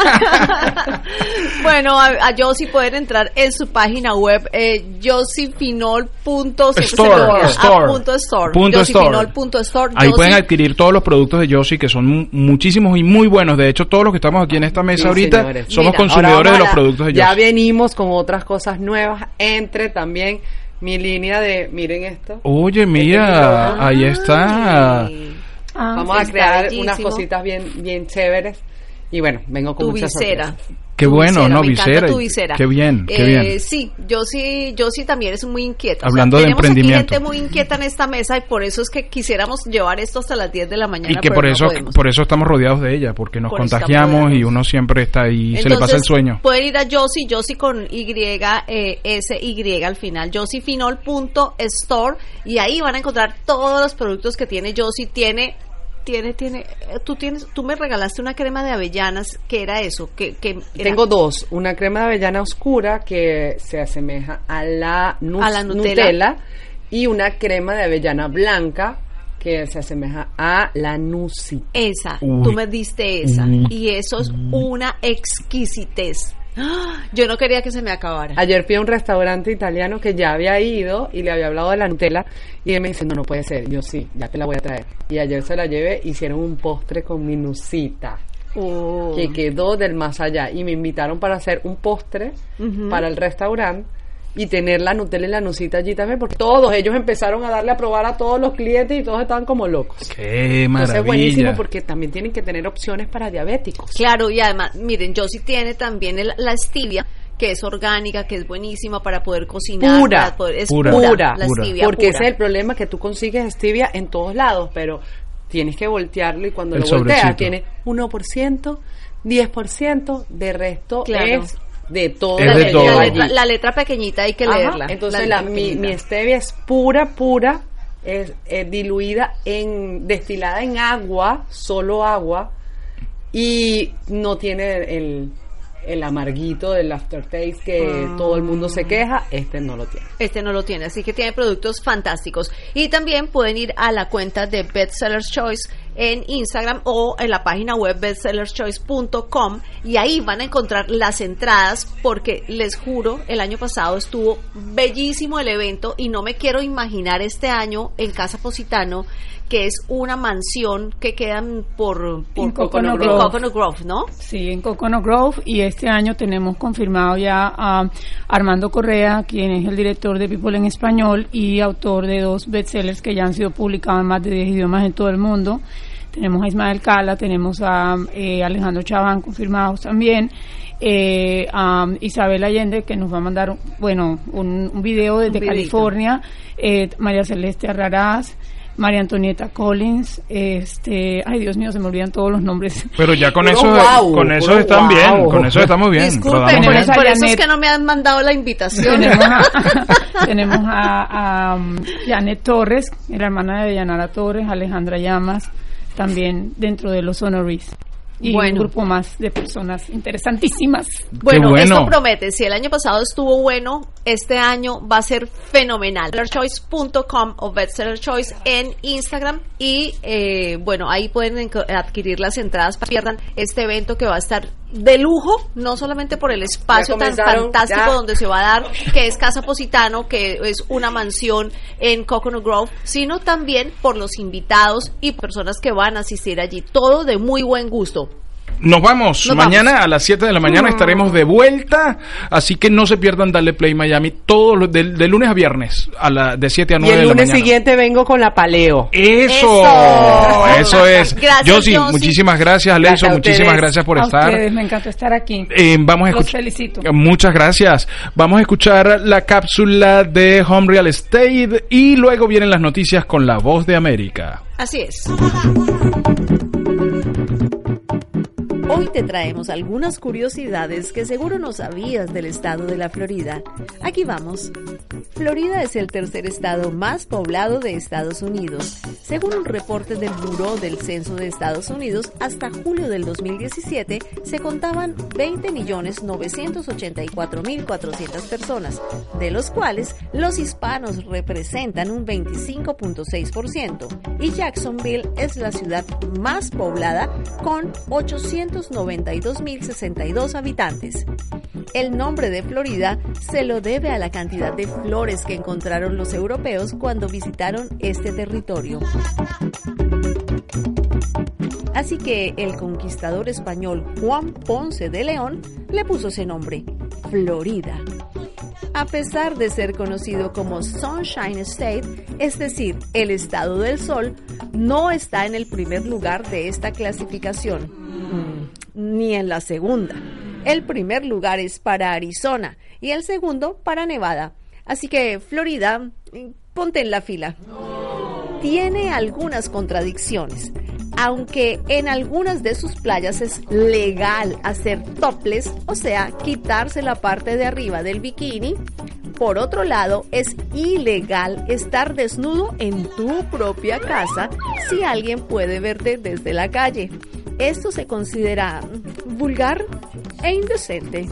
bueno, a, a Josie pueden entrar en su página web, eh, josiefinol.store.
Store, store.
punto store.
Punto store.
josiefinol.store.
Ahí pueden adquirir todos los productos de Josie, que son mu- muchísimos y muy buenos. De hecho, todos los que estamos aquí en esta mesa
Sí,
ahorita
señores.
somos
Mira,
consumidores de los productos de
Ya
Josie.
venimos con otras cosas nuevas. Entre también mi línea de, miren esto.
Oye, mira, ahí está.
Ay,
Ah,
Vamos a crear
bellísimo.
unas cositas bien, bien chéveres. Y bueno, vengo con
tu
muchas
visera.
sorpresas.
Qué
Tu
bueno,
visera,
¿no?
me
Visera.
tu visera.
Qué bien, qué
Eh,
bien.
Sí, yo sí, yo sí también es muy inquieta.
Hablando de
tenemos
emprendimiento.
Aquí gente muy inquieta en esta mesa y por eso es que quisiéramos llevar esto hasta las 10 de la mañana.
Y que por
no
eso, por eso estamos rodeados de ella, porque nos
Por
contagiamos y uno siempre está ahí, se le pasa el
Entonces,
sueño.
Pueden ir a Josie, Josie con Y, eh, S, Y al final, josiefinol.store y ahí van a encontrar todos los productos que tiene Josie. Tiene, tiene, tiene, eh, tú tienes, tú me regalaste una crema de avellanas, ¿qué era eso? que
Tengo dos. Una crema de avellana oscura que se asemeja a la, nu-
A la Nutella.
y una crema de avellana blanca que se asemeja a la Nusi.
Esa,
Uy.
tú me diste esa.
Uy.
Y eso es una exquisitez. Yo no quería que se me acabara.
Ayer fui a un restaurante italiano que ya había ido y le había hablado de la Nutella y él me dice, no, no puede ser. Yo sí, ya te la voy a traer. Y ayer se la llevé, hicieron un postre con mi nusita
Oh.
que quedó del más allá y me invitaron para hacer un postre para el restaurante y tener la Nutella y la nusita allí también porque todos ellos empezaron a darle a probar a todos los clientes y todos estaban como locos.
Qué
Entonces es buenísimo
maravilla.
porque también tienen que tener opciones para diabéticos.
Claro, y además, miren, Josie tiene también el- la stevia, que es orgánica, que es buenísima para poder cocinar.
pura,
para poder- es
Pura,
la
pura.
stevia
porque
pura.
ese es el problema que tú consigues stevia en todos lados, pero tienes que voltearlo y cuando
El
lo volteas
sobrecito.
tiene 1%, 10%, de resto
Claro.
es de todo.
Es
la,
de
le-
todo.
la letra, la letra pequeñita hay que
Ajá,
leerla.
Entonces
la
la,
letra
mi, stevia es pura, pura, es, es diluida en, destilada en agua, solo agua, y no tiene el, el amarguito del aftertaste que todo el mundo se queja, este no lo tiene.
Este no lo tiene, así que tiene productos fantásticos. Y también pueden ir a la cuenta de Bestsellers Choice en Instagram o en la página web bestsellerschoice.com y ahí van a encontrar las entradas porque les juro, el año pasado estuvo bellísimo el evento y no me quiero imaginar este año en Casa Positano que es una mansión que quedan por, por
En Coconut
en
Grove.
Coconut Grove, ¿no?
Sí, en Coconut Grove y este año tenemos confirmado ya a Armando Correa, quien es el director de People en Español y autor de dos bestsellers que ya han sido publicados en más de 10 idiomas en todo el mundo. Tenemos a Ismael Cala, tenemos a eh, Alejandro Chaván confirmados también, eh, a Isabel Allende que nos va a mandar, bueno, un, un video desde
Un.
California, eh, María Celeste Arraraz, María Antonieta Collins, este, ay Dios mío, se me olvidan todos los nombres.
Pero ya con eso, con eso están bien, con eso estamos bien.
Disculpen, por,
bien.
eso- por eso es que no me han mandado la invitación.
tenemos a, tenemos a, a, um, Janet Torres, la hermana de Yanara Torres, Alejandra Llamas, también dentro de los honoris. Y
Bueno.
un grupo más de personas interesantísimas.
Bueno,
bueno.
esto promete. Si el año pasado estuvo bueno, este año va a ser fenomenal. Bestsellerchoice.com o Bestseller Choice en Instagram. Y eh, bueno, ahí pueden adquirir las entradas para que pierdan este evento que va a estar de lujo, no solamente por el espacio tan fantástico
ya.
donde se va a dar, que es Casa Positano, que es una mansión en Coconut Grove, sino también por los invitados y personas que van a asistir allí. Todo de muy buen gusto.
Nos vamos.
Nos
Mañana
vamos.
a las 7 de la mañana estaremos de vuelta. Así que no se pierdan Dale Play Miami todos los de, de lunes a viernes, a la, de 7 a
Y
9
el
de la
lunes
mañana.
siguiente vengo con la paleo.
Eso,
Eso.
eso es.
Gracias,
Josie,
Josie.
muchísimas gracias.
Gracias
Leison, muchísimas gracias por
a
estar.
ustedes, me encantó estar aquí.
Eh, vamos a
Los felicito.
Muchas gracias. Vamos a escuchar la cápsula de Home Real Estate y luego vienen las noticias con la voz de América.
Así es. Hoy te traemos algunas curiosidades que seguro no sabías del estado de la Florida. Aquí vamos. Florida es el tercer estado más poblado de Estados Unidos. Según un reporte del Buró del Censo de Estados Unidos, hasta julio del 2017 se contaban 20.984.400 personas, de los cuales los hispanos representan un 25.6% y Jacksonville es la ciudad más poblada con 892.062 habitantes. El nombre de Florida se lo debe a la cantidad de flores que encontraron los europeos cuando visitaron este territorio. Así que el conquistador español Juan Ponce de León le puso ese nombre, Florida. A pesar de ser conocido como Sunshine State, es decir, el estado del sol, no está en el primer lugar de esta clasificación, ni en la segunda. El primer lugar es para Arizona y el segundo para Nevada. Así que, Florida, ponte en la fila. Tiene algunas contradicciones. Aunque en algunas de sus playas es legal hacer topless, o sea, quitarse la parte de arriba del bikini, por otro lado, es ilegal estar desnudo en tu propia casa si alguien puede verte desde la calle. Esto se considera vulgar e indecente.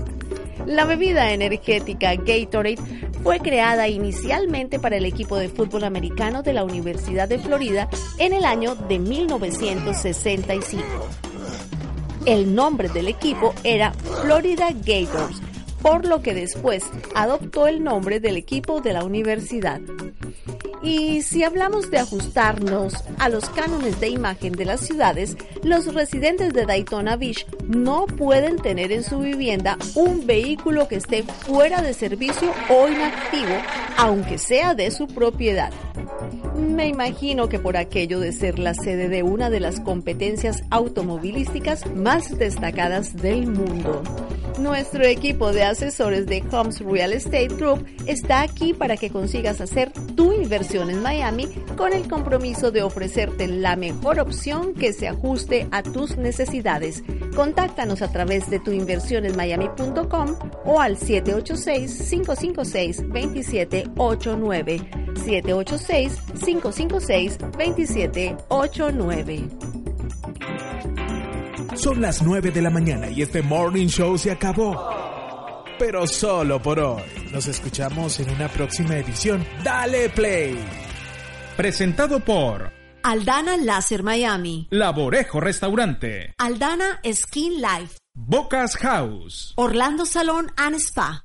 La bebida energética Gatorade fue creada inicialmente para el equipo de fútbol americano de la Universidad de Florida en el año de 1965. El nombre del equipo era Florida Gators, por lo que después adoptó el nombre del equipo de la universidad. Y si hablamos de ajustarnos a los cánones de imagen de las ciudades, los residentes de Daytona Beach no pueden tener en su vivienda un vehículo que esté fuera de servicio o inactivo, aunque sea de su propiedad. Me imagino que por aquello de ser la sede de una de las competencias automovilísticas más destacadas del mundo. Nuestro equipo de asesores de Homes Real Estate Group está aquí para que consigas hacer tu inversión en Miami con el compromiso de ofrecerte la mejor opción que se ajuste a tus necesidades. Contáctanos a través de tuinversionesmiami.com o al 786-556-2789. 786-556-2789.
Son las 9 de la mañana y este morning show se acabó. Pero solo por hoy. Nos escuchamos en una próxima edición. Dale Play.
Presentado por
Aldana Láser Miami,
Laborejo Restaurante,
Aldana Skin Life,
Bocas House,
Orlando Salón and Spa.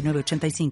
906985.